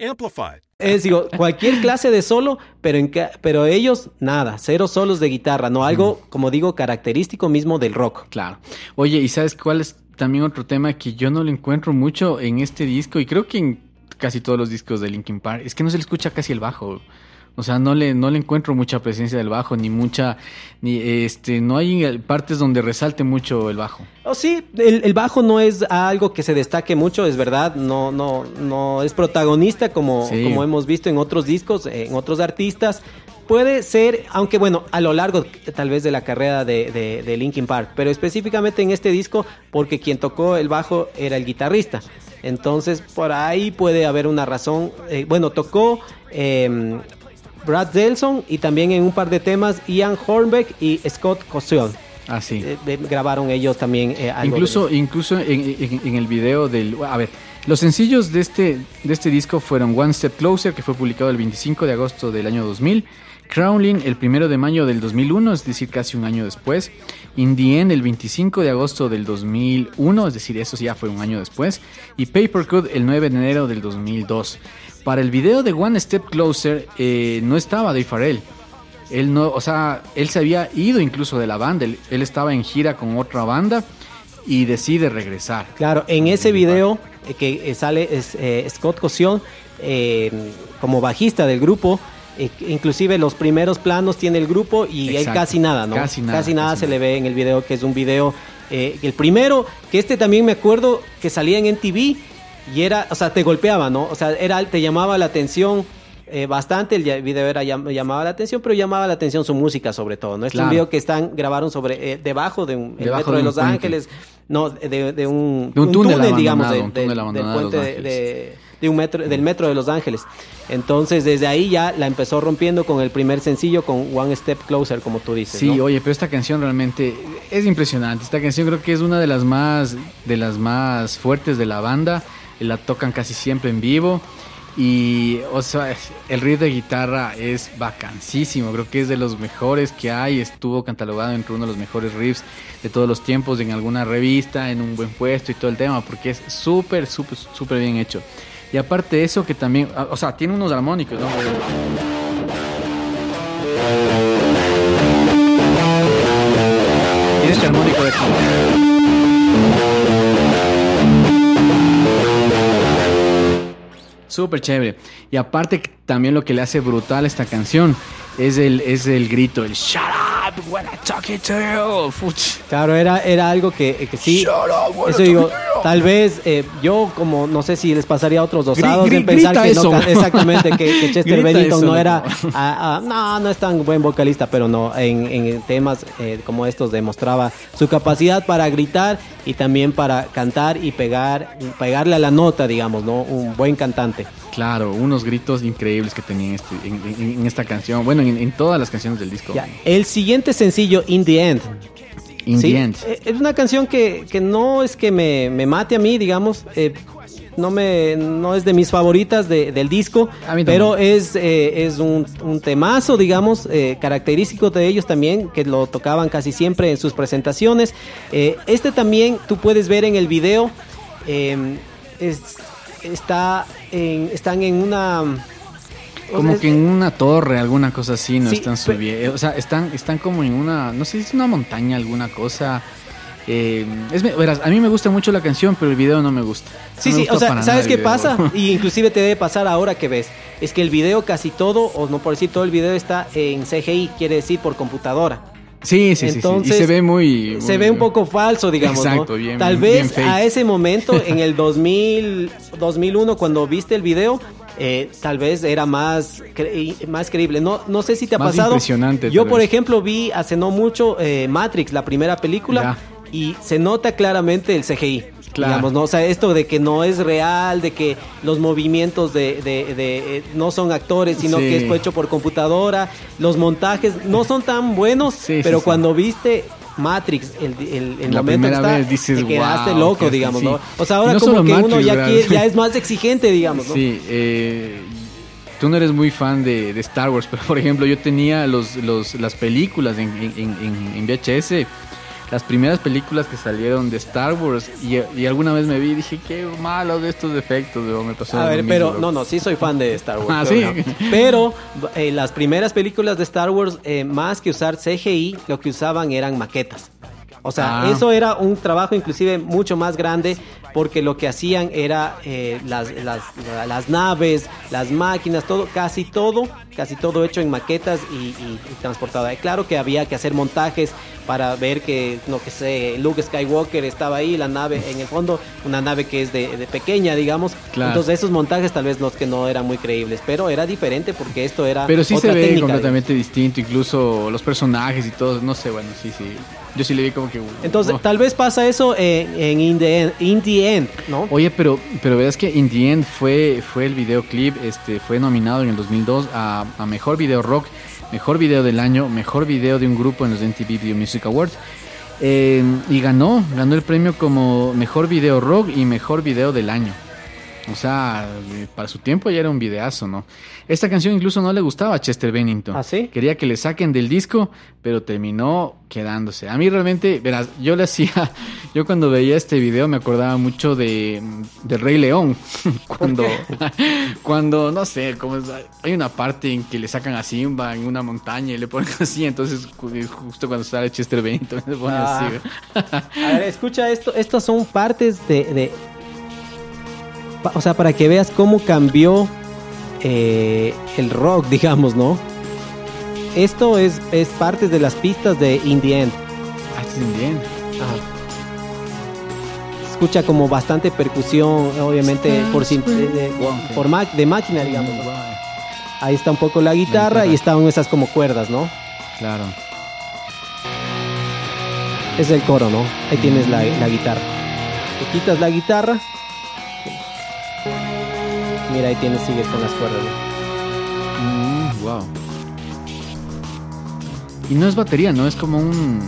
Amplified. Es digo, cualquier clase de solo, pero, en, pero ellos nada, cero solos de guitarra, no algo, como digo, característico mismo del rock. Claro. Oye, ¿y sabes cuál es también otro tema que yo no lo encuentro mucho en este disco y creo que en casi todos los discos de Linkin Park? Es que no se le escucha casi el bajo. O sea, no le, no le encuentro mucha presencia del bajo, ni mucha, ni este, no hay partes donde resalte mucho el bajo. Oh, sí, el, el bajo no es algo que se destaque mucho, es verdad, no, no, no es protagonista como, Sí. como hemos visto en otros discos, en otros artistas. Puede ser, aunque bueno, a lo largo tal vez de la carrera de, de, de Linkin Park, pero específicamente en este disco porque quien tocó el bajo era el guitarrista. Entonces, por ahí puede haber una razón. Eh, bueno, tocó eh, Brad Delson y también en un par de temas Ian Hornbeck y Scott Cosell. Ah, sí. Eh, grabaron ellos también eh, algo incluso de- incluso en, en- en el video del... A ver, los sencillos de este, de este disco fueron One Step Closer, que fue publicado el 25 de agosto del año 2000, Crowling el 1 de mayo del 2001, es decir, casi un año después, In the End el 25 de agosto del 2001, es decir, eso ya fue un año después, y Paper Cut el 9 de enero del 2002. Para el video de One Step Closer eh, no estaba Dave Farrell. Él no, o sea, él se había ido incluso de la banda, él, él estaba en gira con otra banda y decide regresar. Claro, en ese video eh, que eh, sale es, eh, Scott Cosell eh, como bajista del grupo. eh, inclusive los primeros planos tiene el grupo y Exacto. casi nada, ¿no? Casi nada, casi se nada. le ve en el video, que es un video. el primero, que este también me acuerdo que salía en NTV y era, o sea, te golpeaba, ¿no? O sea, era, te llamaba la atención eh, bastante, el video era, llam- llamaba la atención, pero llamaba la atención su música sobre todo, ¿no? Este es un video que están, grabaron sobre, eh, debajo de un, el Debajo metro de Los puente. Ángeles, no, de, de un, De un túnel digamos, un túnel del puente de, de- de un metro, del metro de Los Ángeles. Entonces, desde ahí ya la empezó rompiendo con el primer sencillo, con One Step Closer, como tú dices. Sí, ¿no? oye, pero esta canción realmente es impresionante. Esta canción creo que es una de las más de las más fuertes de la banda. La tocan casi siempre en vivo y o sea, el riff de guitarra es vacancísimo. Creo que es de los mejores que hay. Estuvo catalogado entre uno de los mejores riffs de todos los tiempos en alguna revista, en un buen puesto y todo el tema, porque es súper, súper, súper bien hecho. Y aparte de eso, que también, ah, o sea, tiene unos armónicos, ¿no? Tiene este armónico de Súper chévere. Y aparte también lo que le hace brutal a esta canción es el, es el grito, el shut up when I'm talking to you. Claro, era, era algo que, que sí. Up, eso digo, tal vez eh, yo, como no sé si les pasaría a otros dosados Gri- gri- en pensar que no, eso. exactamente, que, que Chester Bennington no era, ah, no, no es tan buen vocalista, pero no, en, en temas eh, como estos demostraba su capacidad para gritar y también para cantar y pegar, pegarle a la nota, digamos, ¿no? Un buen cantante. Claro, unos gritos increíbles que tenía en, este- en- en- en esta canción. Bueno, en, en todas las canciones del disco. Ya, El siguiente sencillo, In the End. In Sí, the end. eh, Es una canción que, que no es que me, me mate a mí, digamos. eh, no me no es de mis favoritas de- del disco, pero es, eh, es un, un temazo, digamos, eh, característico de ellos también, que lo tocaban casi siempre en sus presentaciones. Eh, este también tú puedes ver en el video, eh, es- está en- están en una... Como que en una torre, alguna cosa así, no Sí, están subiendo. O sea, están, están como en una, no sé si es una montaña, alguna cosa. Eh, es, verás, a mí me gusta mucho la canción, pero el video no me gusta. No Sí, me sí, gusta o sea, ¿sabes qué video. pasa? Y inclusive te debe pasar ahora que ves. Es que el video casi todo, o no por decir todo el video está en CGI, quiere decir por computadora. Sí, sí, sí, sí. Y se ve muy. Se ve un poco falso, digamos, ¿no? Exacto, bien- Tal vez a ese momento, en el 2000, 2001, cuando viste el video, eh, tal vez era más, cre- más creíble. No, no sé si te ha Más pasado. impresionante, Yo, por vez. ejemplo, vi hace no mucho eh, Matrix, la primera película, Ya. y se nota claramente el CGI. Claro. Digamos, ¿no? O sea, esto de que no es real, de que los movimientos de, de- de, eh, no son actores, sino Sí. que es hecho por computadora, los montajes no son tan buenos, Sí, pero sí. cuando viste Matrix, el, el, el La momento que está, vez dices, te quedaste "Wow, loco, digamos, sí". ¿no? O sea, ahora no como que uno ya, quiere- ya es más exigente, digamos, ¿no? Sí, eh, tú no eres muy fan de, de Star Wars, pero por ejemplo, yo tenía los, los, las películas en, en, en- en VHS, las primeras películas que salieron de Star Wars, y, y alguna vez me vi y dije, qué malo de estos defectos, weón, me pasó A ver, pero no, no, sí soy fan de Star Wars. Ah, pero ¿sí? no. Pero eh, las primeras películas de Star Wars, eh, más que usar CGI, lo que usaban eran maquetas. O sea, Ah. eso era un trabajo inclusive mucho más grande porque lo que hacían era eh, las, las, las, naves, las máquinas, todo, casi todo, casi todo hecho en maquetas y, y, transportado. Claro que había que hacer montajes para ver que, no que sé, Luke Skywalker estaba ahí, la nave en el fondo, una nave que es de, pequeña, digamos. Entonces esos montajes tal vez los que no eran muy creíbles, pero era diferente porque esto era... Pero sí se ve completamente distinto, incluso los personajes y todo, no sé, bueno, sí, sí. Yo sí le vi como que... Entonces, tal vez pasa eso en, en in, the end, ¿no? Oye, pero, pero verás que In the End fue, fue el videoclip, este, fue nominado en el 2002 a, a Mejor Video Rock, Mejor Video del Año, Mejor Video de un Grupo en los MTV Video Music Awards. Eh, y ganó, ganó el premio como Mejor Video Rock y Mejor Video del Año. O sea, para su tiempo ya era un videazo, ¿no? Esta canción incluso no le gustaba a Chester Bennington. ¿Ah, sí? Quería que le saquen del disco, pero terminó quedándose. A mí realmente, verás, yo le hacía, yo cuando veía este video me acordaba mucho de, Rey León. cuando, cuando, no sé, como hay una parte en que le sacan a Simba en una montaña y le ponen así, entonces justo cuando sale Chester Bennington le ponen así. Ah. a ver, escucha esto, estas son partes de o sea, para que veas cómo cambió eh, el rock, digamos, ¿no? Esto es, es parte de las pistas de Indie End. Ah, es Indie End. Escucha como bastante percusión, obviamente, por, de, de, de máquina, digamos. Ahí está un poco la guitarra y están esas como cuerdas, ¿no? Claro. Es el coro, ¿no? Ahí tienes la, la guitarra. Te quitas la guitarra Mira, ahí tienes, sigue con las cuerdas. wow. Mm, y no es batería, ¿no? Es como un...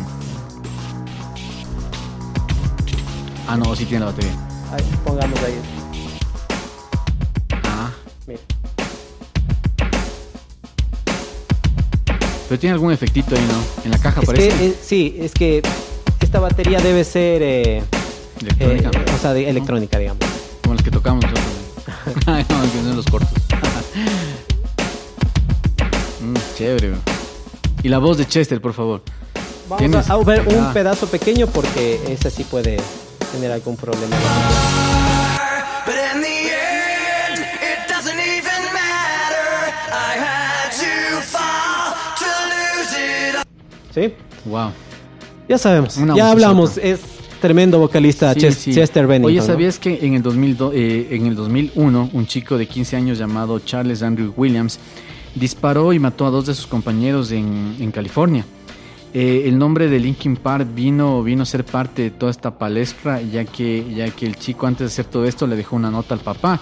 Ah, no, sí tiene la batería. Ahí, pongamos ahí. Ah. Mira. Pero tiene algún efectito ahí, ¿no? En la caja parece. sí, es que esta batería debe ser... Eh, electrónica. Eh, o sea, de, electrónica, digamos. Como las que tocamos nosotros. Ay, no, que son los cortos. mm, chévere. Y la voz de Chester, por favor. Vamos a, ver un ah. pedazo pequeño porque ese sí puede tener algún problema. ¿Sí? Wow. Ya sabemos, ya hablamos. Es Tremendo vocalista Chester Bennington. Oye, ¿sabías que en el, 2002, eh, en el 2001 un chico de 15 años llamado Charles Andrew Williams disparó y mató a dos de sus compañeros en, California? Eh, el nombre de Linkin Park vino, vino a ser parte de toda esta palestra, ya que, ya que el chico antes de hacer todo esto le dejó una nota al papá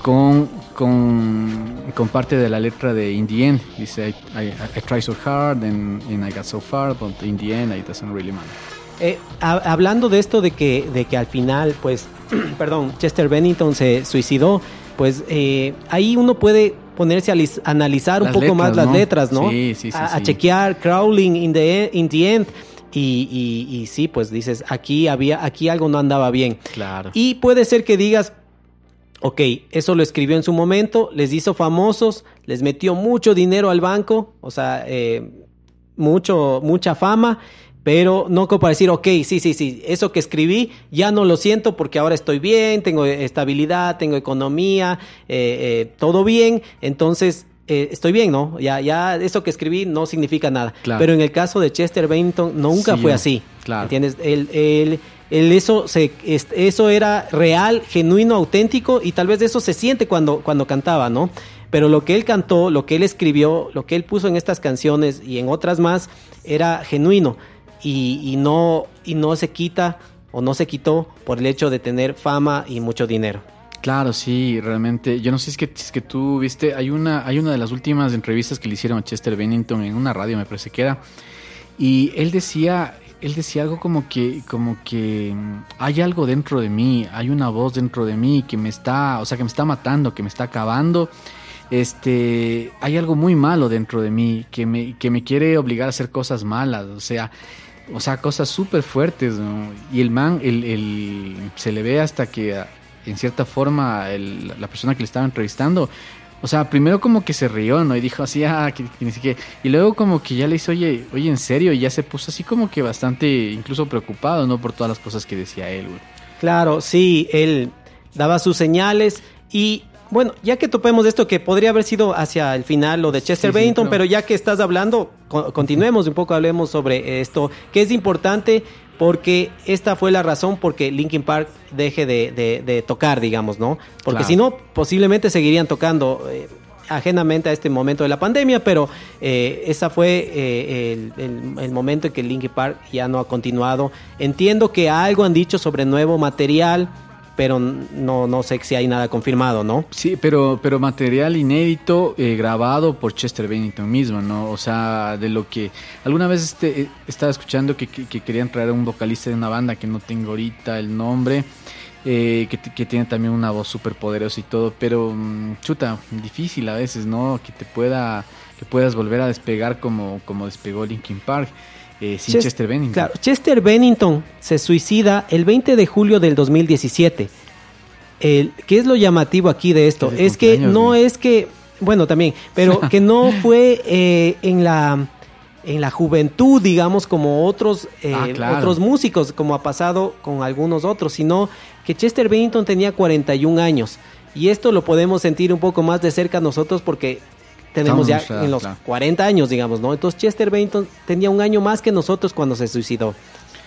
con, con, parte de la letra de In the End. Dice, I, try so hard and, and, I got so far, but in the end it doesn't really matter. Eh, hablando de esto de que, de que al final, pues, perdón, Chester Bennington se suicidó, pues eh, ahí uno puede ponerse a analizar un poco más las letras, ¿no? Sí, sí, sí. A, chequear Crawling in the, e, in the End. Y, y, sí, pues dices, aquí había, aquí algo no andaba bien. Claro. Y puede ser que digas, ok, eso lo escribió en su momento, les hizo famosos, les metió mucho dinero al banco, o sea, eh, mucho, mucha fama pero no como para decir, ok, sí, sí, sí, eso que escribí ya no lo siento porque ahora estoy bien, tengo estabilidad, tengo economía, eh, eh, todo bien, entonces eh, estoy bien, ¿no? Ya, ya eso que escribí no significa nada. Pero en el caso de Chester Bennington nunca fue así. Claro. ¿Entiendes? El, el, el eso, se, eso era real, genuino, auténtico y tal vez eso se siente cuando, cuando cantaba, ¿no? Pero lo que él cantó, lo que él escribió, lo que él puso en estas canciones y en otras más, era genuino y, no, y no se quita o no se quitó por el hecho de tener fama y mucho dinero. Claro, sí, realmente. Yo no sé si es que, es que tú viste, hay una, hay una de las últimas entrevistas que le hicieron a Chester Bennington en una radio, me parece que era, y él decía, él decía algo como que, como que mm, hay algo dentro de mí, hay una voz dentro de mí que me está, o sea, que me está matando, que me está acabando. Este, hay algo muy malo dentro de mí que me, que me quiere obligar a hacer cosas malas, o sea, o sea, cosas súper fuertes, Y el man, el, se le ve hasta que, en cierta forma, la persona que le estaba entrevistando, o sea, primero como que se rió, ¿no? Y dijo así, ah, que, ni siquiera... Y luego como que ya le hizo, oye, oye, en serio, y ya se puso así como que bastante, incluso preocupado, ¿no? Por todas las cosas que decía él, güey. Claro, sí, él daba sus señales y bueno, ya que topemos esto que podría haber sido hacia el final lo de Chester Sí, Bennington, pero ya que estás hablando, co- continuemos un poco, hablemos sobre esto, que es importante porque esta fue la razón porque Linkin Park deje de, de- de tocar, digamos, ¿no? Porque Claro. si no, posiblemente seguirían tocando. eh, ajenamente a este momento de la pandemia, pero eh, esa fue eh, el, el- el momento en que Linkin Park ya no ha continuado. Entiendo que algo han dicho sobre nuevo material, pero no, no sé si hay nada confirmado, ¿no? Sí, pero, pero material inédito eh, grabado por Chester Bennington mismo, ¿no? O sea, de lo que alguna vez este, eh, estaba escuchando que, que- que querían traer a un vocalista de una banda que no tengo ahorita el nombre, eh, que, que tiene también una voz súper poderosa y todo, pero mm, chuta, difícil a veces, ¿no? Que te pueda, que puedas volver a despegar como, como despegó Linkin Park. Eh, sin Ches- Chester Bennington. Claro, Chester Bennington se suicida el 20 de julio del 2017. El, ¿Qué es lo llamativo aquí de esto? Es que no güey. es que, bueno, también, pero que no fue eh, en la en la juventud, digamos, como otros eh, Ah, claro. otros músicos, como ha pasado con algunos otros, sino que Chester Bennington tenía 41 años. Y esto lo podemos sentir un poco más de cerca nosotros porque tenemos Estamos ya en los claro. 40 años, digamos, ¿no? Entonces Chester Bennington tenía un año más que nosotros cuando se suicidó.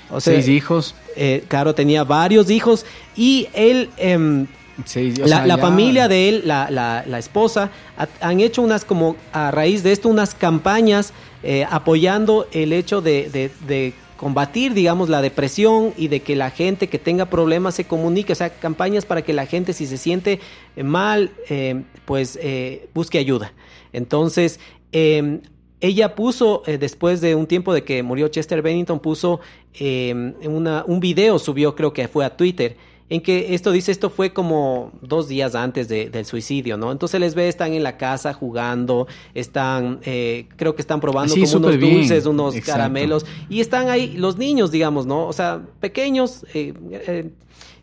O sea, Seis hijos. eh, claro, tenía varios hijos y él, em, seis- o la, sea, la familia de él, la, la- la esposa, ha- han hecho unas como a raíz de esto unas campañas eh, apoyando el hecho de, de- de combatir, digamos, la depresión y de que la gente que tenga problemas se comunique, o sea, campañas para que la gente si se siente eh, mal, eh, pues eh, busque ayuda. Entonces, eh, ella puso, eh, después de un tiempo de que murió Chester Bennington, puso eh, una, un video, subió creo que fue a Twitter, en que esto dice, esto fue como dos días antes de- del suicidio, ¿no? Entonces les ve, están en la casa jugando, están, eh, creo que están probando Sí, como unos bien. dulces, unos Exacto. caramelos, y están ahí los niños, digamos, ¿no? O sea, pequeños, eh, eh,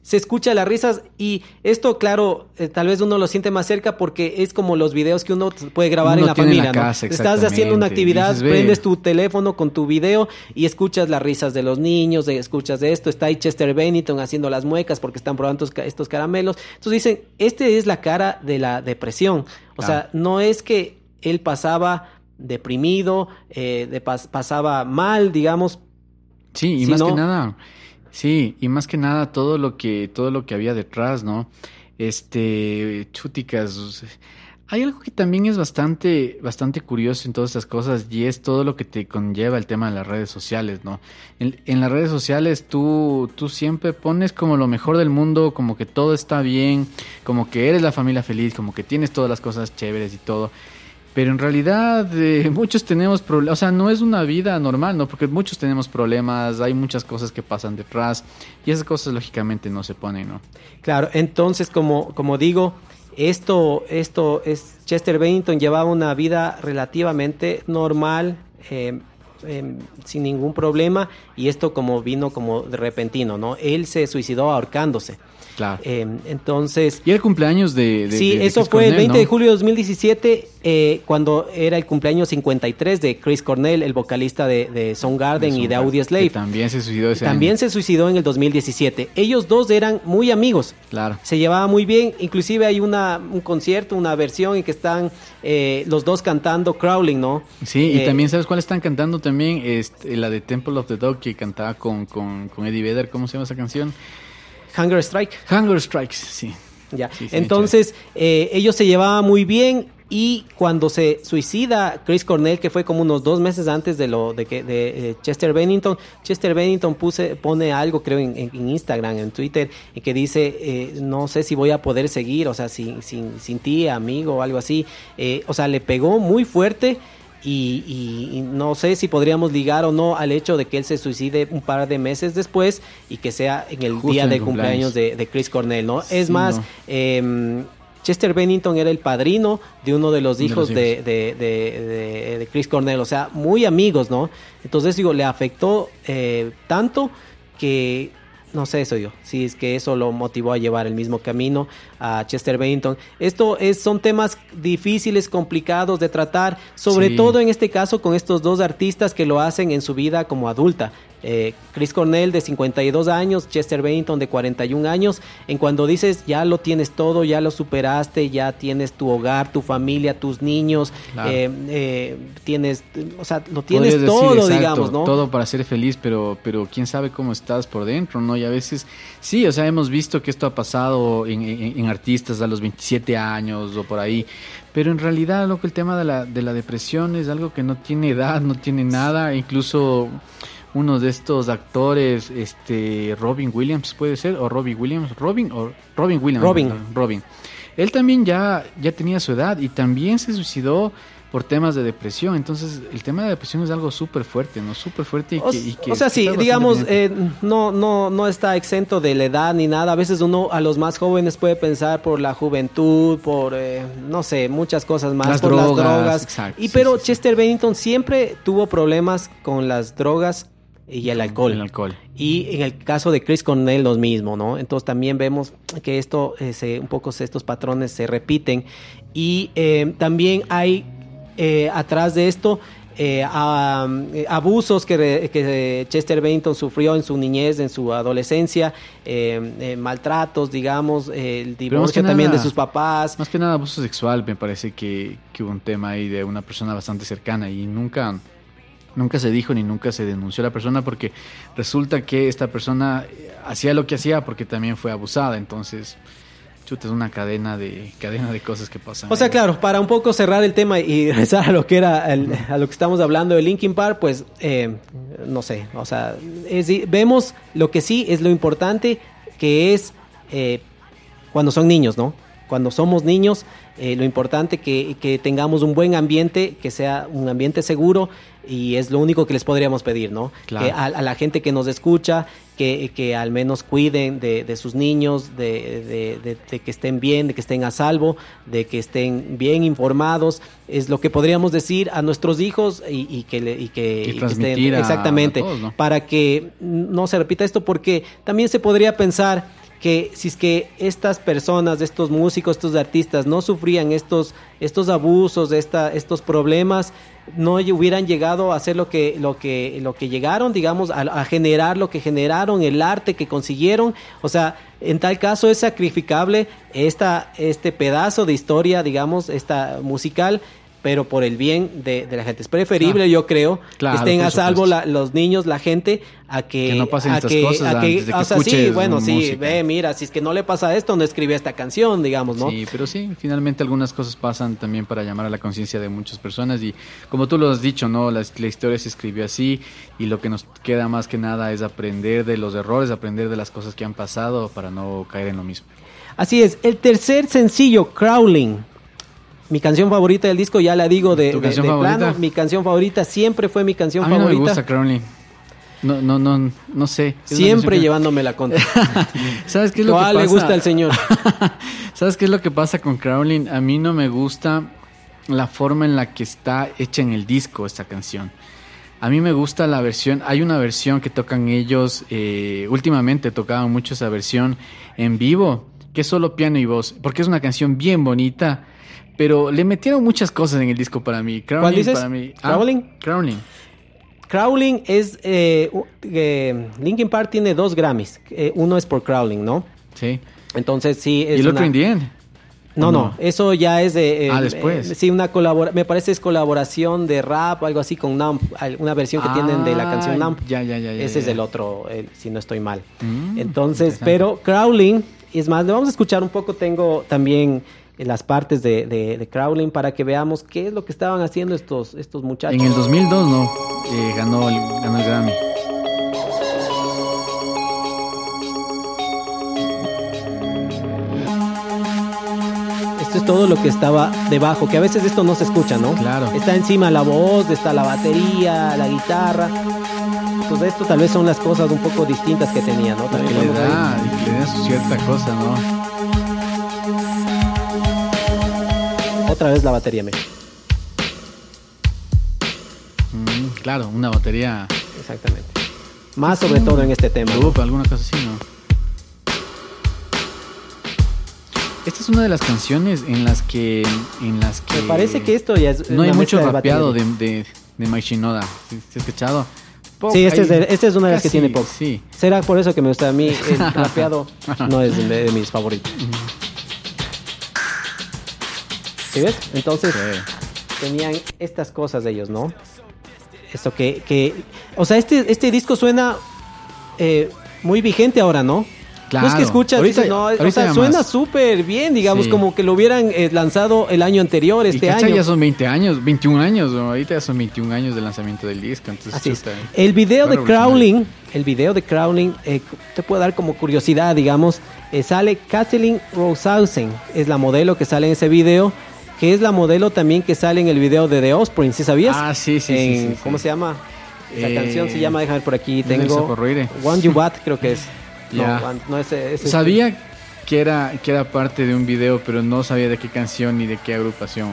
se escucha las risas y esto, claro, eh, tal vez uno lo siente más cerca porque es como los videos que uno puede grabar Uno en la en familia, Estás haciendo una actividad, Dices, prendes tu teléfono con tu video y escuchas las risas de los niños, escuchas de esto, está ahí Chester Bennington haciendo las muecas porque están probando estos, ca- estos caramelos. Entonces dicen, este es la cara de la depresión. O sea, no es que él pasaba deprimido, eh, de pas- pasaba mal, digamos, Sí, y Si más no- que nada, sí, y más que nada todo lo que, todo lo que había detrás, ¿no? Este, chuticas. Hay algo que también es bastante, bastante curioso en todas estas cosas y es todo lo que te conlleva el tema de las redes sociales, ¿no? En, las redes sociales tú, tú siempre pones como lo mejor del mundo, como que todo está bien, como que eres la familia feliz, como que tienes todas las cosas chéveres y todo. Pero en realidad eh, muchos tenemos problemas, o sea, no es una vida normal, ¿no? Porque muchos tenemos problemas, hay muchas cosas que pasan detrás y esas cosas lógicamente no se ponen, ¿no? Claro, entonces como, como digo, esto, esto es Chester Bennington llevaba una vida relativamente normal, eh, eh, sin ningún problema, y esto como vino como de repentino, ¿no? Él se suicidó ahorcándose. Claro. Eh, entonces, y el cumpleaños de... de- sí, de- de eso Chris fue el Cornell, 20 de julio de 2017, eh, cuando era el cumpleaños 53 de Chris Cornell, el vocalista de, de Soundgarden y de Audioslave. También se suicidó ese También año. se suicidó en el 2017. Ellos dos eran muy amigos. Claro. Se llevaba muy bien. Inclusive hay una, un concierto, una versión en que están eh, los dos cantando Crawling, ¿no? Sí, y Eh, también, ¿sabes cuál están cantando también? Este, la de Temple of the Dog que cantaba con, con, con Eddie Vedder, ¿cómo se llama esa canción? Hunger Strike. Hunger Strikes, sí. Ya. Sí, sí, Entonces, eh, ellos se llevaban muy bien. Y cuando se suicida Chris Cornell, que fue como unos dos meses antes de lo de que de eh, Chester Bennington, Chester Bennington puse, pone algo, creo, en, en- en Instagram, en Twitter, en que dice, eh, no sé si voy a poder seguir, o sea, sin, sin, sin ti, amigo, o algo así. Eh, o sea, le pegó muy fuerte. Y, y- y no sé si podríamos ligar o no al hecho de que él se suicide un par de meses después y que sea en el Justo día de cumpleaños cumpleaños. de, de Chris Cornell, ¿no? es más, no. eh, Chester Bennington era el padrino de uno de los hijos de, hijos. de- de- de- de Chris Cornell, o sea, muy amigos, ¿no? Entonces, digo, le afectó eh, tanto que, no sé eso yo, si es que eso lo motivó a llevar el mismo camino a Chester Bennington. Esto es, son temas difíciles, complicados de tratar, sobre Sí. todo en este caso con estos dos artistas que lo hacen en su vida como adulta. Eh, Chris Cornell de 52 años, Chester Bennington de 41 años, en cuando dices ya lo tienes todo, ya lo superaste, ya tienes tu hogar, tu familia, tus niños, Claro. eh, eh, tienes, o sea, lo tienes Podrías decir, todo, exacto, digamos, ¿no? Todo para ser feliz, pero, pero quién sabe cómo estás por dentro, ¿no? Y a veces, sí, o sea, hemos visto que esto ha pasado en, en- en artistas a los 27 años o por ahí, pero en realidad, lo que el tema de la, de la depresión es algo que no tiene edad, no tiene nada, incluso uno de estos actores, este, Robin Williams, puede ser, o Robbie Williams, Robin, o Robin Williams, Robin. Robin. Él también ya, ya tenía su edad y también se suicidó por temas de depresión. Entonces, el tema de depresión es algo súper fuerte, ¿no? Súper fuerte y O, que, y que o sea, sí, digamos, eh, no, no, no está exento de la edad ni nada. A veces uno a los más jóvenes puede pensar por la juventud, por, eh, no sé, muchas cosas más, Las por drogas, las drogas. exacto, y sí, pero sí, sí. Chester Bennington siempre tuvo problemas con las drogas y el alcohol. El alcohol. Y en el caso de Chris Cornell, lo mismo, ¿no? Entonces también vemos que esto, eh, se- un poco estos patrones se repiten. Y eh, también hay eh, atrás de esto eh, a- eh, abusos que, que Chester Bennington sufrió en su niñez, en su adolescencia, maltratos, digamos, el divorcio también nada- de sus papás. Más que nada abuso sexual, me parece que, que hubo un tema ahí de una persona bastante cercana y nunca, nunca se dijo ni nunca se denunció a la persona porque resulta que esta persona eh, hacía lo que hacía porque también fue abusada, entonces chuta, es una cadena de cadena de cosas que pasan. O sea, ahí. claro, para un poco cerrar el tema y regresar a lo que era el- a lo que estamos hablando de Linkin Park, pues eh, no sé, o sea, es- vemos lo que sí es lo importante que es eh, cuando son niños, ¿no? Cuando somos niños, eh, lo importante que, que tengamos un buen ambiente, que sea un ambiente seguro y es lo único que les podríamos pedir, ¿no? Claro. Que a, a la gente que nos escucha, que, que al menos cuiden de, de sus niños, de, de- que estén bien, de que estén a salvo, de que estén bien informados, es lo que podríamos decir a nuestros hijos y, y que, le- y que, Y a- exactamente a todos, ¿no? para que no se repita esto, porque también se podría pensar que si es que estas personas, estos músicos, estos artistas no sufrían estos, estos abusos, estos problemas, no hubieran llegado a hacer lo que, lo que, lo que llegaron, digamos, a, a generar lo que generaron, el arte que consiguieron. O sea, en tal caso es sacrificable esta, este pedazo de historia, digamos, esta musical. Pero por el bien de, de la gente. Es preferible, Claro. yo creo, Claro, que estén a salvo la- los niños, la gente, a que, Que no pasen a estas que- cosas a que- antes de que o sea, sí, bueno, sí, música. ve, mira, si es que no le pasa esto, no escribe esta canción, digamos, ¿no? Sí, pero sí, finalmente algunas cosas pasan también para llamar a la conciencia de muchas personas y como tú lo has dicho, ¿no? La, la historia se escribió así y lo que nos queda más que nada es aprender de los errores, aprender de las cosas que han pasado para no caer en lo mismo. Así es, el tercer sencillo, Crawling. Mi canción favorita del disco, ya la digo de, ¿Tu de- plano. Mi canción favorita siempre fue mi canción a mí no favorita. me gusta Crowley. No, no, no, no sé. Es siempre llevándome la contra. ¿Sabes qué es lo que ¿Cuál pasa? le gusta al señor? ¿Sabes qué es lo que pasa con Crowley? A mí no me gusta la forma en la que está hecha en el disco esta canción. A mí me gusta la versión, hay una versión que tocan ellos, eh, últimamente tocaban mucho esa versión en vivo, que es solo piano y voz, porque es una canción bien bonita, pero le metieron muchas cosas en el disco para mí. Crowley ¿Cuál dices? Para mí, ¿Crowling? Crowley. Crawling es. Eh, eh, Linkin Park tiene dos Grammys. Eh, uno es por Crawling, ¿no? Sí. Entonces sí es. y el otro una- in the end. No, ¿O no, no? eso ya es de... eh, Ah, después. sí, una colabora me parece es colaboración de rap, algo así con Nump, una versión que tienen de la canción Ah, Nump. Ya, ya, ya, ya. Ese es ya. el otro, el- si no estoy mal. Mm, Entonces, pero Crawling, es más, le vamos a escuchar un poco, tengo también las partes de, de, de Crawling para que veamos qué es lo que estaban haciendo estos, estos muchachos. En el 2002 no, eh, ganó, el, ganó el Grammy. Esto es todo lo que estaba debajo, que a veces esto no se escucha, ¿no? Claro. Está encima la voz, está la batería, la guitarra. Pues esto tal vez son las cosas un poco distintas que tenía, ¿no? También le da, le da cierta cosa, ¿no? Otra vez la batería, mira. Mm, claro, una batería. Exactamente. Más sobre todo en este tema. ¿no? Alguna cosa así, ¿no? Esta es una de las canciones en las que. En las que Me parece que esto ya es No hay mucho rapeado de, de, de Mike Shinoda. ¿Sí, sí has escuchado? pop. Sí, este ahí es, de- este es una de las que tiene pop. Sí. Será por eso que me gusta a mí. El rapeado no es de, de mis favoritos. ¿Sí ves? Entonces tenían estas cosas de ellos, ¿no? Esto que, que o sea, este, este disco suena eh, muy vigente ahora, ¿no? No es Claro. que escuchas, Ahorita- dices, no, o sea, suena súper bien, digamos, Sí. como que lo hubieran eh, lanzado el año anterior, y este cacha, año. ya son 20 años, 21 años, ¿no? ahorita ya son 21 años del lanzamiento del disco, entonces Así es. chuta, El video de. Crowling, el video de Crowling, eh, te puede dar como curiosidad, digamos, eh, sale Kathleen Rosausen, es la modelo que sale en ese video, que es la modelo también que sale en el video de The Offspring, ¿sí sabías? Ah, sí, sí, sí, En- sí, sí. ¿Cómo se llama? La Eh, canción se llama, déjame ver por aquí, ¿no es el tengo? One You Bat, creo que es. Ya. No, One- no es, es este. Sabía que era, que era parte de un video, pero no sabía de qué canción ni de qué agrupación.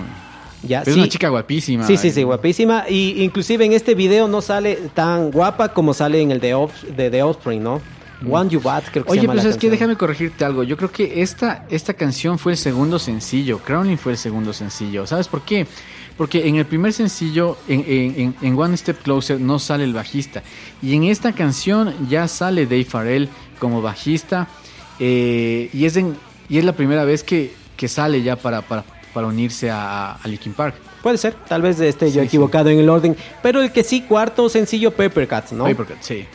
Ya, Pero sí. Es una chica guapísima. Sí, sí, sí, guapísima. Y inclusive en este video no sale tan guapa como sale en el de, Off- de The Offspring, ¿no? One You Bat, creo que se Oye, llama pues la es que déjame corregirte algo. Yo creo que esta, esta canción fue el segundo sencillo. Crowning fue el segundo sencillo. ¿Sabes por qué? Porque en el primer sencillo, en, en- en- One Step Closer, no sale el bajista. Y en esta canción ya sale Dave Farrell como bajista. eh, y, es en, y es la primera vez que, que sale ya para, para, para unirse a, a Linkin Park. Puede ser, tal vez esté yo Sí, equivocado en el orden. Pero el que sí, cuarto sencillo, Pepper Cats, ¿no? Papercut, sí.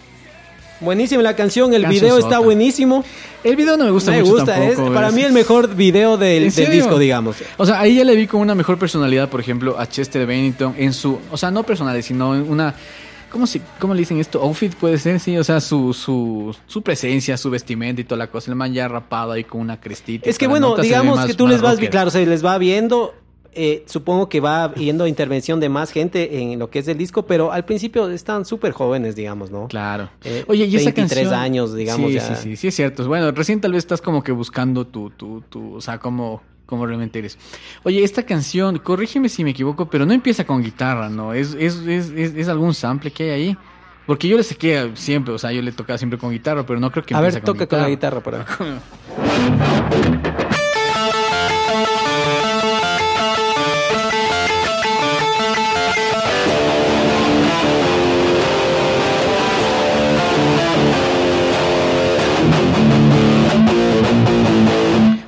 Buenísima la canción, el Canción video está sota. buenísimo. El video no me gusta Me mucho gusta, es tampoco. para es- mí el mejor video del, disco, digamos. O sea, ahí ya le vi con una mejor personalidad, por ejemplo, a Chester Bennington en su, o sea, no personalidad, sino en una, ¿cómo, se, ¿cómo le dicen esto? Outfit puede ser, sí, o sea, su, su, su presencia, su vestimenta y toda la cosa. El man ya rapado ahí con una crestita. Es que bueno, digamos más- que tú les vas, claro, se les va viendo. Eh, supongo que va yendo intervención de más gente en lo que es el disco, pero al principio están súper jóvenes, digamos, ¿no? Claro. Eh, Oye, y esa 23 canción. años, digamos, Sí, ya. sí, sí, sí, es cierto. Bueno, recién tal vez estás como que buscando tu, tu, tu, o sea, como, como realmente eres. Oye, esta canción, corrígeme si me equivoco, pero no empieza con guitarra, ¿no? Es, es, es, es, es algún sample que hay ahí. Porque yo le saqué siempre, o sea, yo le tocaba siempre con guitarra, pero no creo que A ver, toca con la guitarra por ahí.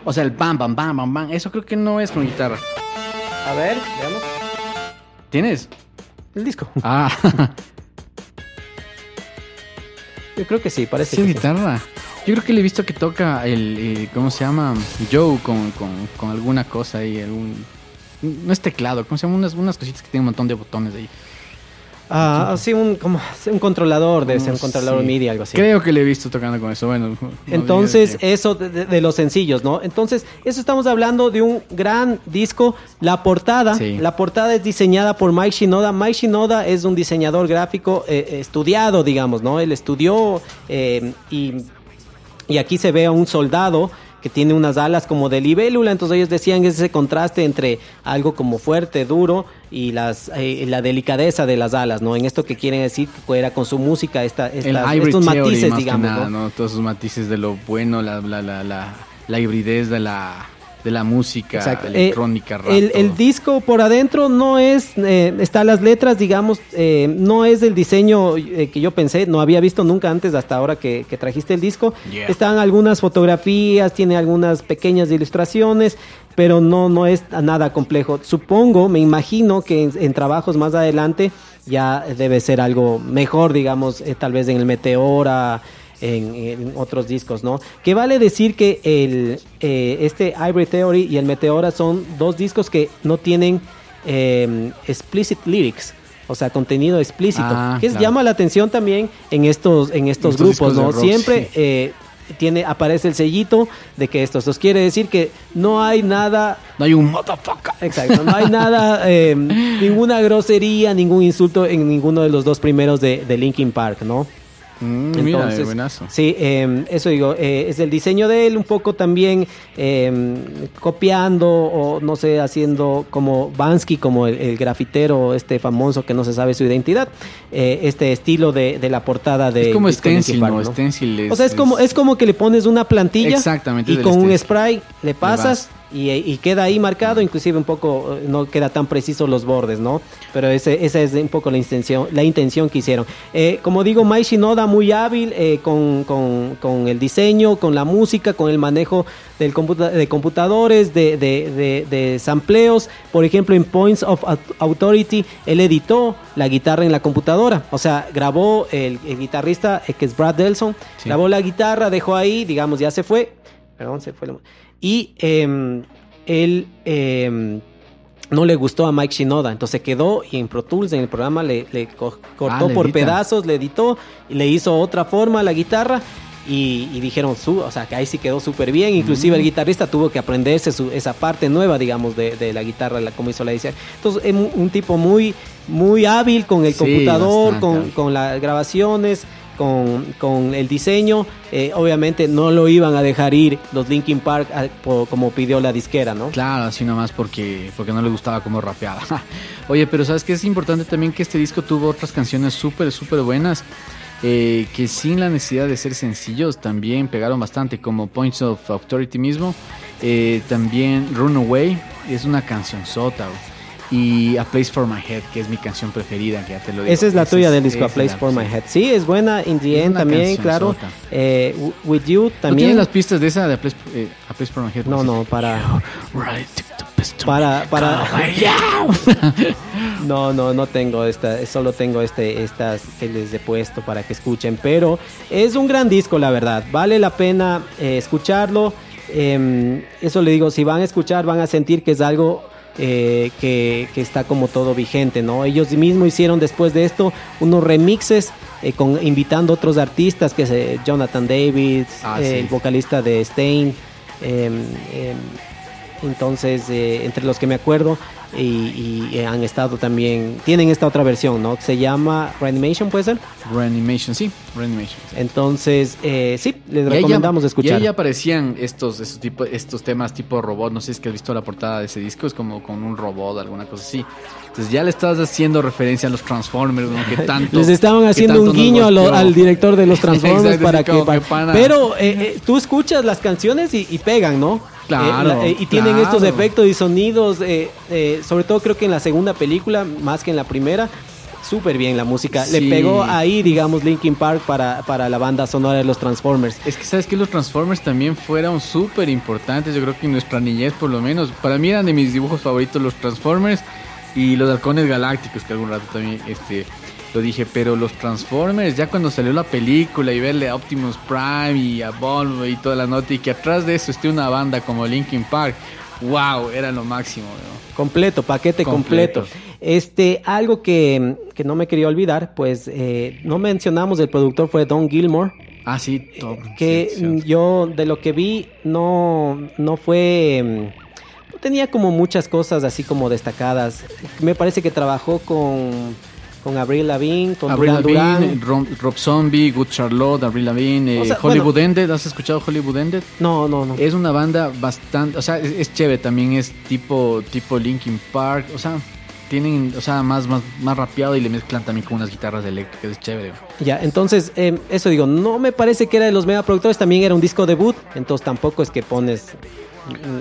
O sea, el bam, bam, bam, bam, bam. Eso creo que no es con guitarra. A ver, veamos. ¿Tienes? El disco. Ah, Yo creo que sí, parece sí es que sí. guitarra. Yo creo que le he visto que toca el, eh, ¿cómo se llama? Joe con, con, con alguna cosa ahí, algún... No es teclado, ¿cómo se llama? Unas, unas cositas que tienen un montón de botones ahí. Ah, sí, un, como, un controlador, debe ser un No, controlador sí. MIDI, algo así. Creo que le he visto tocando con eso. Bueno, no Entonces, eso de, los sencillos, ¿no? Entonces, eso estamos hablando de un gran disco. La portada, Sí. la portada es diseñada por Mike Shinoda. Mike Shinoda es un diseñador gráfico eh, eh, estudiado, digamos, ¿no? Él estudió eh, y, y aquí se ve a un soldado que tiene unas alas como de libélula, entonces ellos decían ese contraste entre algo como fuerte, duro y las eh, la delicadeza de las alas, ¿no? En esto que quieren decir que fuera con su música esta, hybrid estos theory, matices, digamos, nada, ¿no? ¿no? Todos esos matices de lo bueno, la, la, la, la, la hibridez de la, de la música Exacto. electrónica, Eh, rap, el, disco por adentro no es, eh, está las letras, digamos, eh, no es el diseño eh, que yo pensé, no había visto nunca antes hasta ahora que, que trajiste el disco. Yeah. Están algunas fotografías, tiene algunas pequeñas ilustraciones, pero no, no es nada complejo. Supongo, me imagino que en, en trabajos más adelante ya debe ser algo mejor, digamos, eh, tal vez en el Meteora en, en otros discos, ¿no? Que vale decir que el, eh, este Hybrid Theory y el Meteora son dos discos que no tienen eh, explicit lyrics. O sea, contenido explícito. Ah, que claro. llama la atención también en estos, en estos, Estos grupos, ¿no? rock, Siempre sí. eh, tiene, aparece el sellito de que esto. Esto quiere decir que no hay nada No hay un motherfucker. Exacto, no hay nada, eh, ninguna grosería, ningún insulto en ninguno de los dos primeros de, de Linkin Park, ¿no? Mm, mira, buenazo. Sí, eh, eso digo, eh, es el diseño de él, un poco también eh, copiando o no sé, haciendo como Bansky, como el, el grafitero este famoso que no se sabe su identidad, eh, este estilo de, de la portada de es como stencil, Park, ¿no? Stencil es, o sea, es como, es como que le pones una plantilla Exactamente, y con un spray le pasas. Y, y queda ahí marcado, inclusive un poco eh, no queda tan preciso los bordes, ¿no? Pero ese, esa es un poco la intención, la intención que hicieron. Eh, como digo, Mai Shinoda muy hábil eh, con, con, con, el diseño, con la música, con el manejo del computa de computadores, de, de, de, de, sampleos. Por ejemplo, en Points of Authority, él editó la guitarra en la computadora. O sea, grabó el, el guitarrista, que es Brad Delson, sí. grabó la guitarra, dejó ahí, digamos, ya se fue. Perdón, se fue. Y eh, él eh, no le gustó a Mike Shinoda, entonces quedó y en Pro Tools, en el programa, le, le co cortó ah, por edita. pedazos, le editó y le hizo otra forma a la guitarra. Y, y, dijeron, su, o sea, que ahí sí quedó súper bien. Inclusive mm. el guitarrista tuvo que aprenderse su, esa parte nueva, digamos, de, de la guitarra, la, como hizo la edición. Entonces, es un, un, tipo muy, muy hábil con el sí, computador, con, con las grabaciones con, con el diseño, eh, obviamente no lo iban a dejar ir los Linkin Park a, por, como pidió la disquera, ¿no? Claro, así nomás porque, porque no le gustaba como rapeaba. Oye, pero sabes que es importante también que este disco tuvo otras canciones súper, súper buenas. Eh, que sin la necesidad de ser sencillos también pegaron bastante, como Points of Authority mismo. Eh, también Runaway es una canción sota. Y A Place for My Head, que es mi canción preferida, que ya te lo digo. Esa es la tuya del disco, A Place for My Head. Sí, es buena, In the End también, claro. Eh, with You también. ¿No tienes las pistas de esa de A Place, eh, A Place for My Head? No, no, para... Para, para... no, no, no tengo esta, solo tengo este, estas que les he puesto para que escuchen, pero es un gran disco, la verdad. Vale la pena eh, escucharlo. Eh, eso le digo, si van a escuchar, van a sentir que es algo eh, que, que, está como todo vigente, ¿no? Ellos mismos hicieron después de esto unos remixes eh, con, invitando otros artistas, que es Jonathan Davis, ah, eh, sí. el vocalista de Stain. Em, entonces, eh, entre los que me acuerdo, y, y, han estado también, tienen esta otra versión, ¿no? Se llama Reanimation, ¿puede ser? Reanimation, sí, Reanimation. Sí. Entonces, eh, sí, les recomendamos ya, escuchar. Y ahí aparecían estos, estos, tipo, estos temas tipo robot, no sé si es que has visto la portada de ese disco, es como con un robot, alguna cosa así. Entonces ya le estabas haciendo referencia a los Transformers, ¿no? que tanto... Les estaban haciendo un guiño lo, al director de los Transformers Exacto, para que... Para, pero eh, eh, tú escuchas las canciones y, y pegan, ¿no? Claro, eh, eh, y tienen claro. estos efectos y sonidos, eh, sobre todo creo que en la segunda película, más que en la primera, súper bien la música. Sí. Le pegó ahí, digamos, Linkin Park para, para la banda sonora de los Transformers. Es que sabes que los Transformers también fueron súper importantes, yo creo que en nuestra niñez por lo menos. Para mí eran de mis dibujos favoritos los Transformers y los halcones galácticos, que algún rato también este, lo dije, pero los Transformers, ya cuando salió la película y verle a Optimus Prime y a Volvo y toda la nota y que atrás de eso esté una banda como Linkin Park, wow, era lo máximo. ¿no? Completo, paquete completo. completo. Este, algo que, que, no me quería olvidar, pues eh, no mencionamos, el productor fue Don Gilmore. Ah, sí, todo. Que sí, sí. yo de lo que vi no, no fue tenía como muchas cosas así como destacadas. Me parece que trabajó con con Avril Lavigne, con Avril Lavigne, Rob, Rob, Zombie, Good Charlotte, Avril Lavigne, eh, o sea, Hollywood bueno, Ended. ¿Has escuchado Hollywood Ended? No, no, no. Es una banda bastante, o sea, es, es chévere. También es tipo, tipo Linkin Park, o sea tienen, o sea, más, más, más rapeado y le mezclan también con unas guitarras eléctricas, es chévere. Ya, entonces, eh, eso digo, no me parece que era de los mega productores, también era un disco debut, entonces tampoco es que pones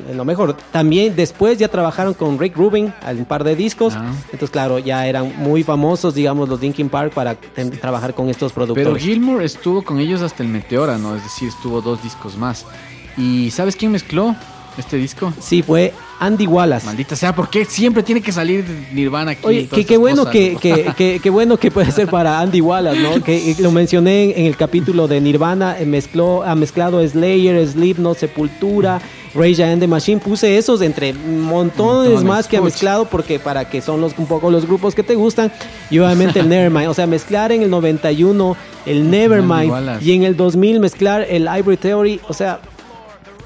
en lo mejor. También después ya trabajaron con Rick Rubin en un par de discos. Ah. Entonces, claro, ya eran muy famosos, digamos, los Linkin Park para trabajar con estos productores. Pero Gilmour estuvo con ellos hasta el Meteora, ¿no? Es decir, estuvo dos discos más. ¿Y sabes quién mezcló este disco? Sí, fue Andy Wallace. Maldita sea, ¿por qué siempre tiene que salir Nirvana aquí? Oye, qué bueno que, que, que, que, bueno que puede ser para Andy Wallace, ¿no? que lo mencioné en el capítulo de Nirvana, eh, mezcló, ha mezclado Slayer, Slipknot, Sepultura, Rage and the Machine, puse esos entre montones, montones más que ha mezclado porque para que son los un poco los grupos que te gustan y obviamente el Nevermind, o sea, mezclar en el 91 el Nevermind y en el 2000 mezclar el Ivory Theory, o sea,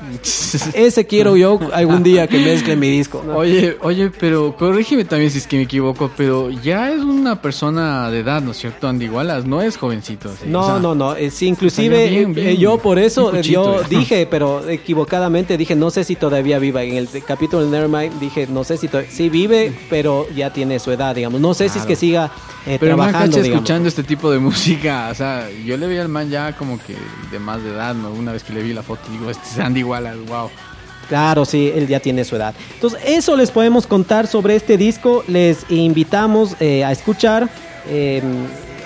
ese quiero yo algún día que mezcle mi disco. ¿no? Oye, oye, pero corrígeme también si es que me equivoco, pero ya es una persona de edad, ¿no es cierto? Andy Wallace no es jovencito. ¿sí? No, o sea, no, no. Sí, inclusive bien, bien, eh, yo por eso yo dije, pero equivocadamente dije, no sé si todavía viva. En el capítulo de Nevermind dije, no sé si sí vive, pero ya tiene su edad, digamos. No sé claro. si es que siga eh, pero trabajando. Pero escuchando este tipo de música, o sea, yo le vi al man ya como que de más de edad, ¿no? Una vez que le vi la foto, digo, este es Andy Wallace, Claro, sí, él ya tiene su edad. Entonces, eso les podemos contar sobre este disco. Les invitamos eh, a escuchar, eh,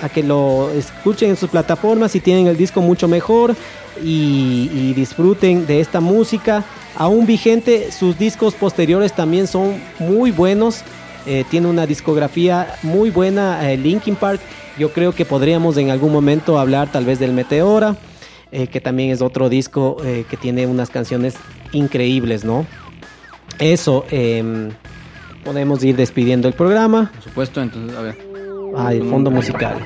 a que lo escuchen en sus plataformas si tienen el disco mucho mejor y, disfruten de esta música. Aún vigente, sus discos posteriores también son muy buenos. Eh, tiene una discografía muy buena, Linkin Park. Yo creo que podríamos en algún momento hablar tal vez del Meteora, eh, que también es otro disco eh, que tiene unas canciones increíbles, ¿no? Eso, em, podemos ir despidiendo el programa. Por supuesto, entonces, a ver. Ah, el fondo musical.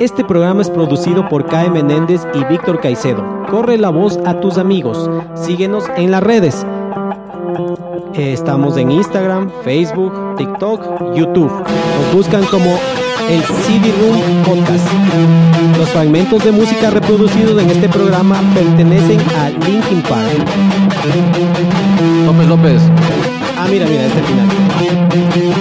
Este programa es producido por Kai Menéndez y Víctor Caicedo. Corre la voz a tus amigos. Síguenos en las redes. Estamos en Instagram, Facebook, TikTok, YouTube. Nos buscan como el CD Room Podcast. Los fragmentos de música reproducidos en este programa pertenecen a Linkin Park. López López. Ah, mira, mira, este final.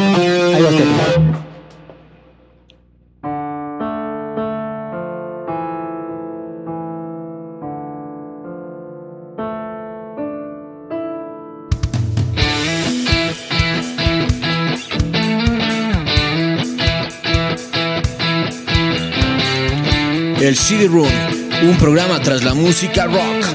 CD Room, un programa tras la música rock.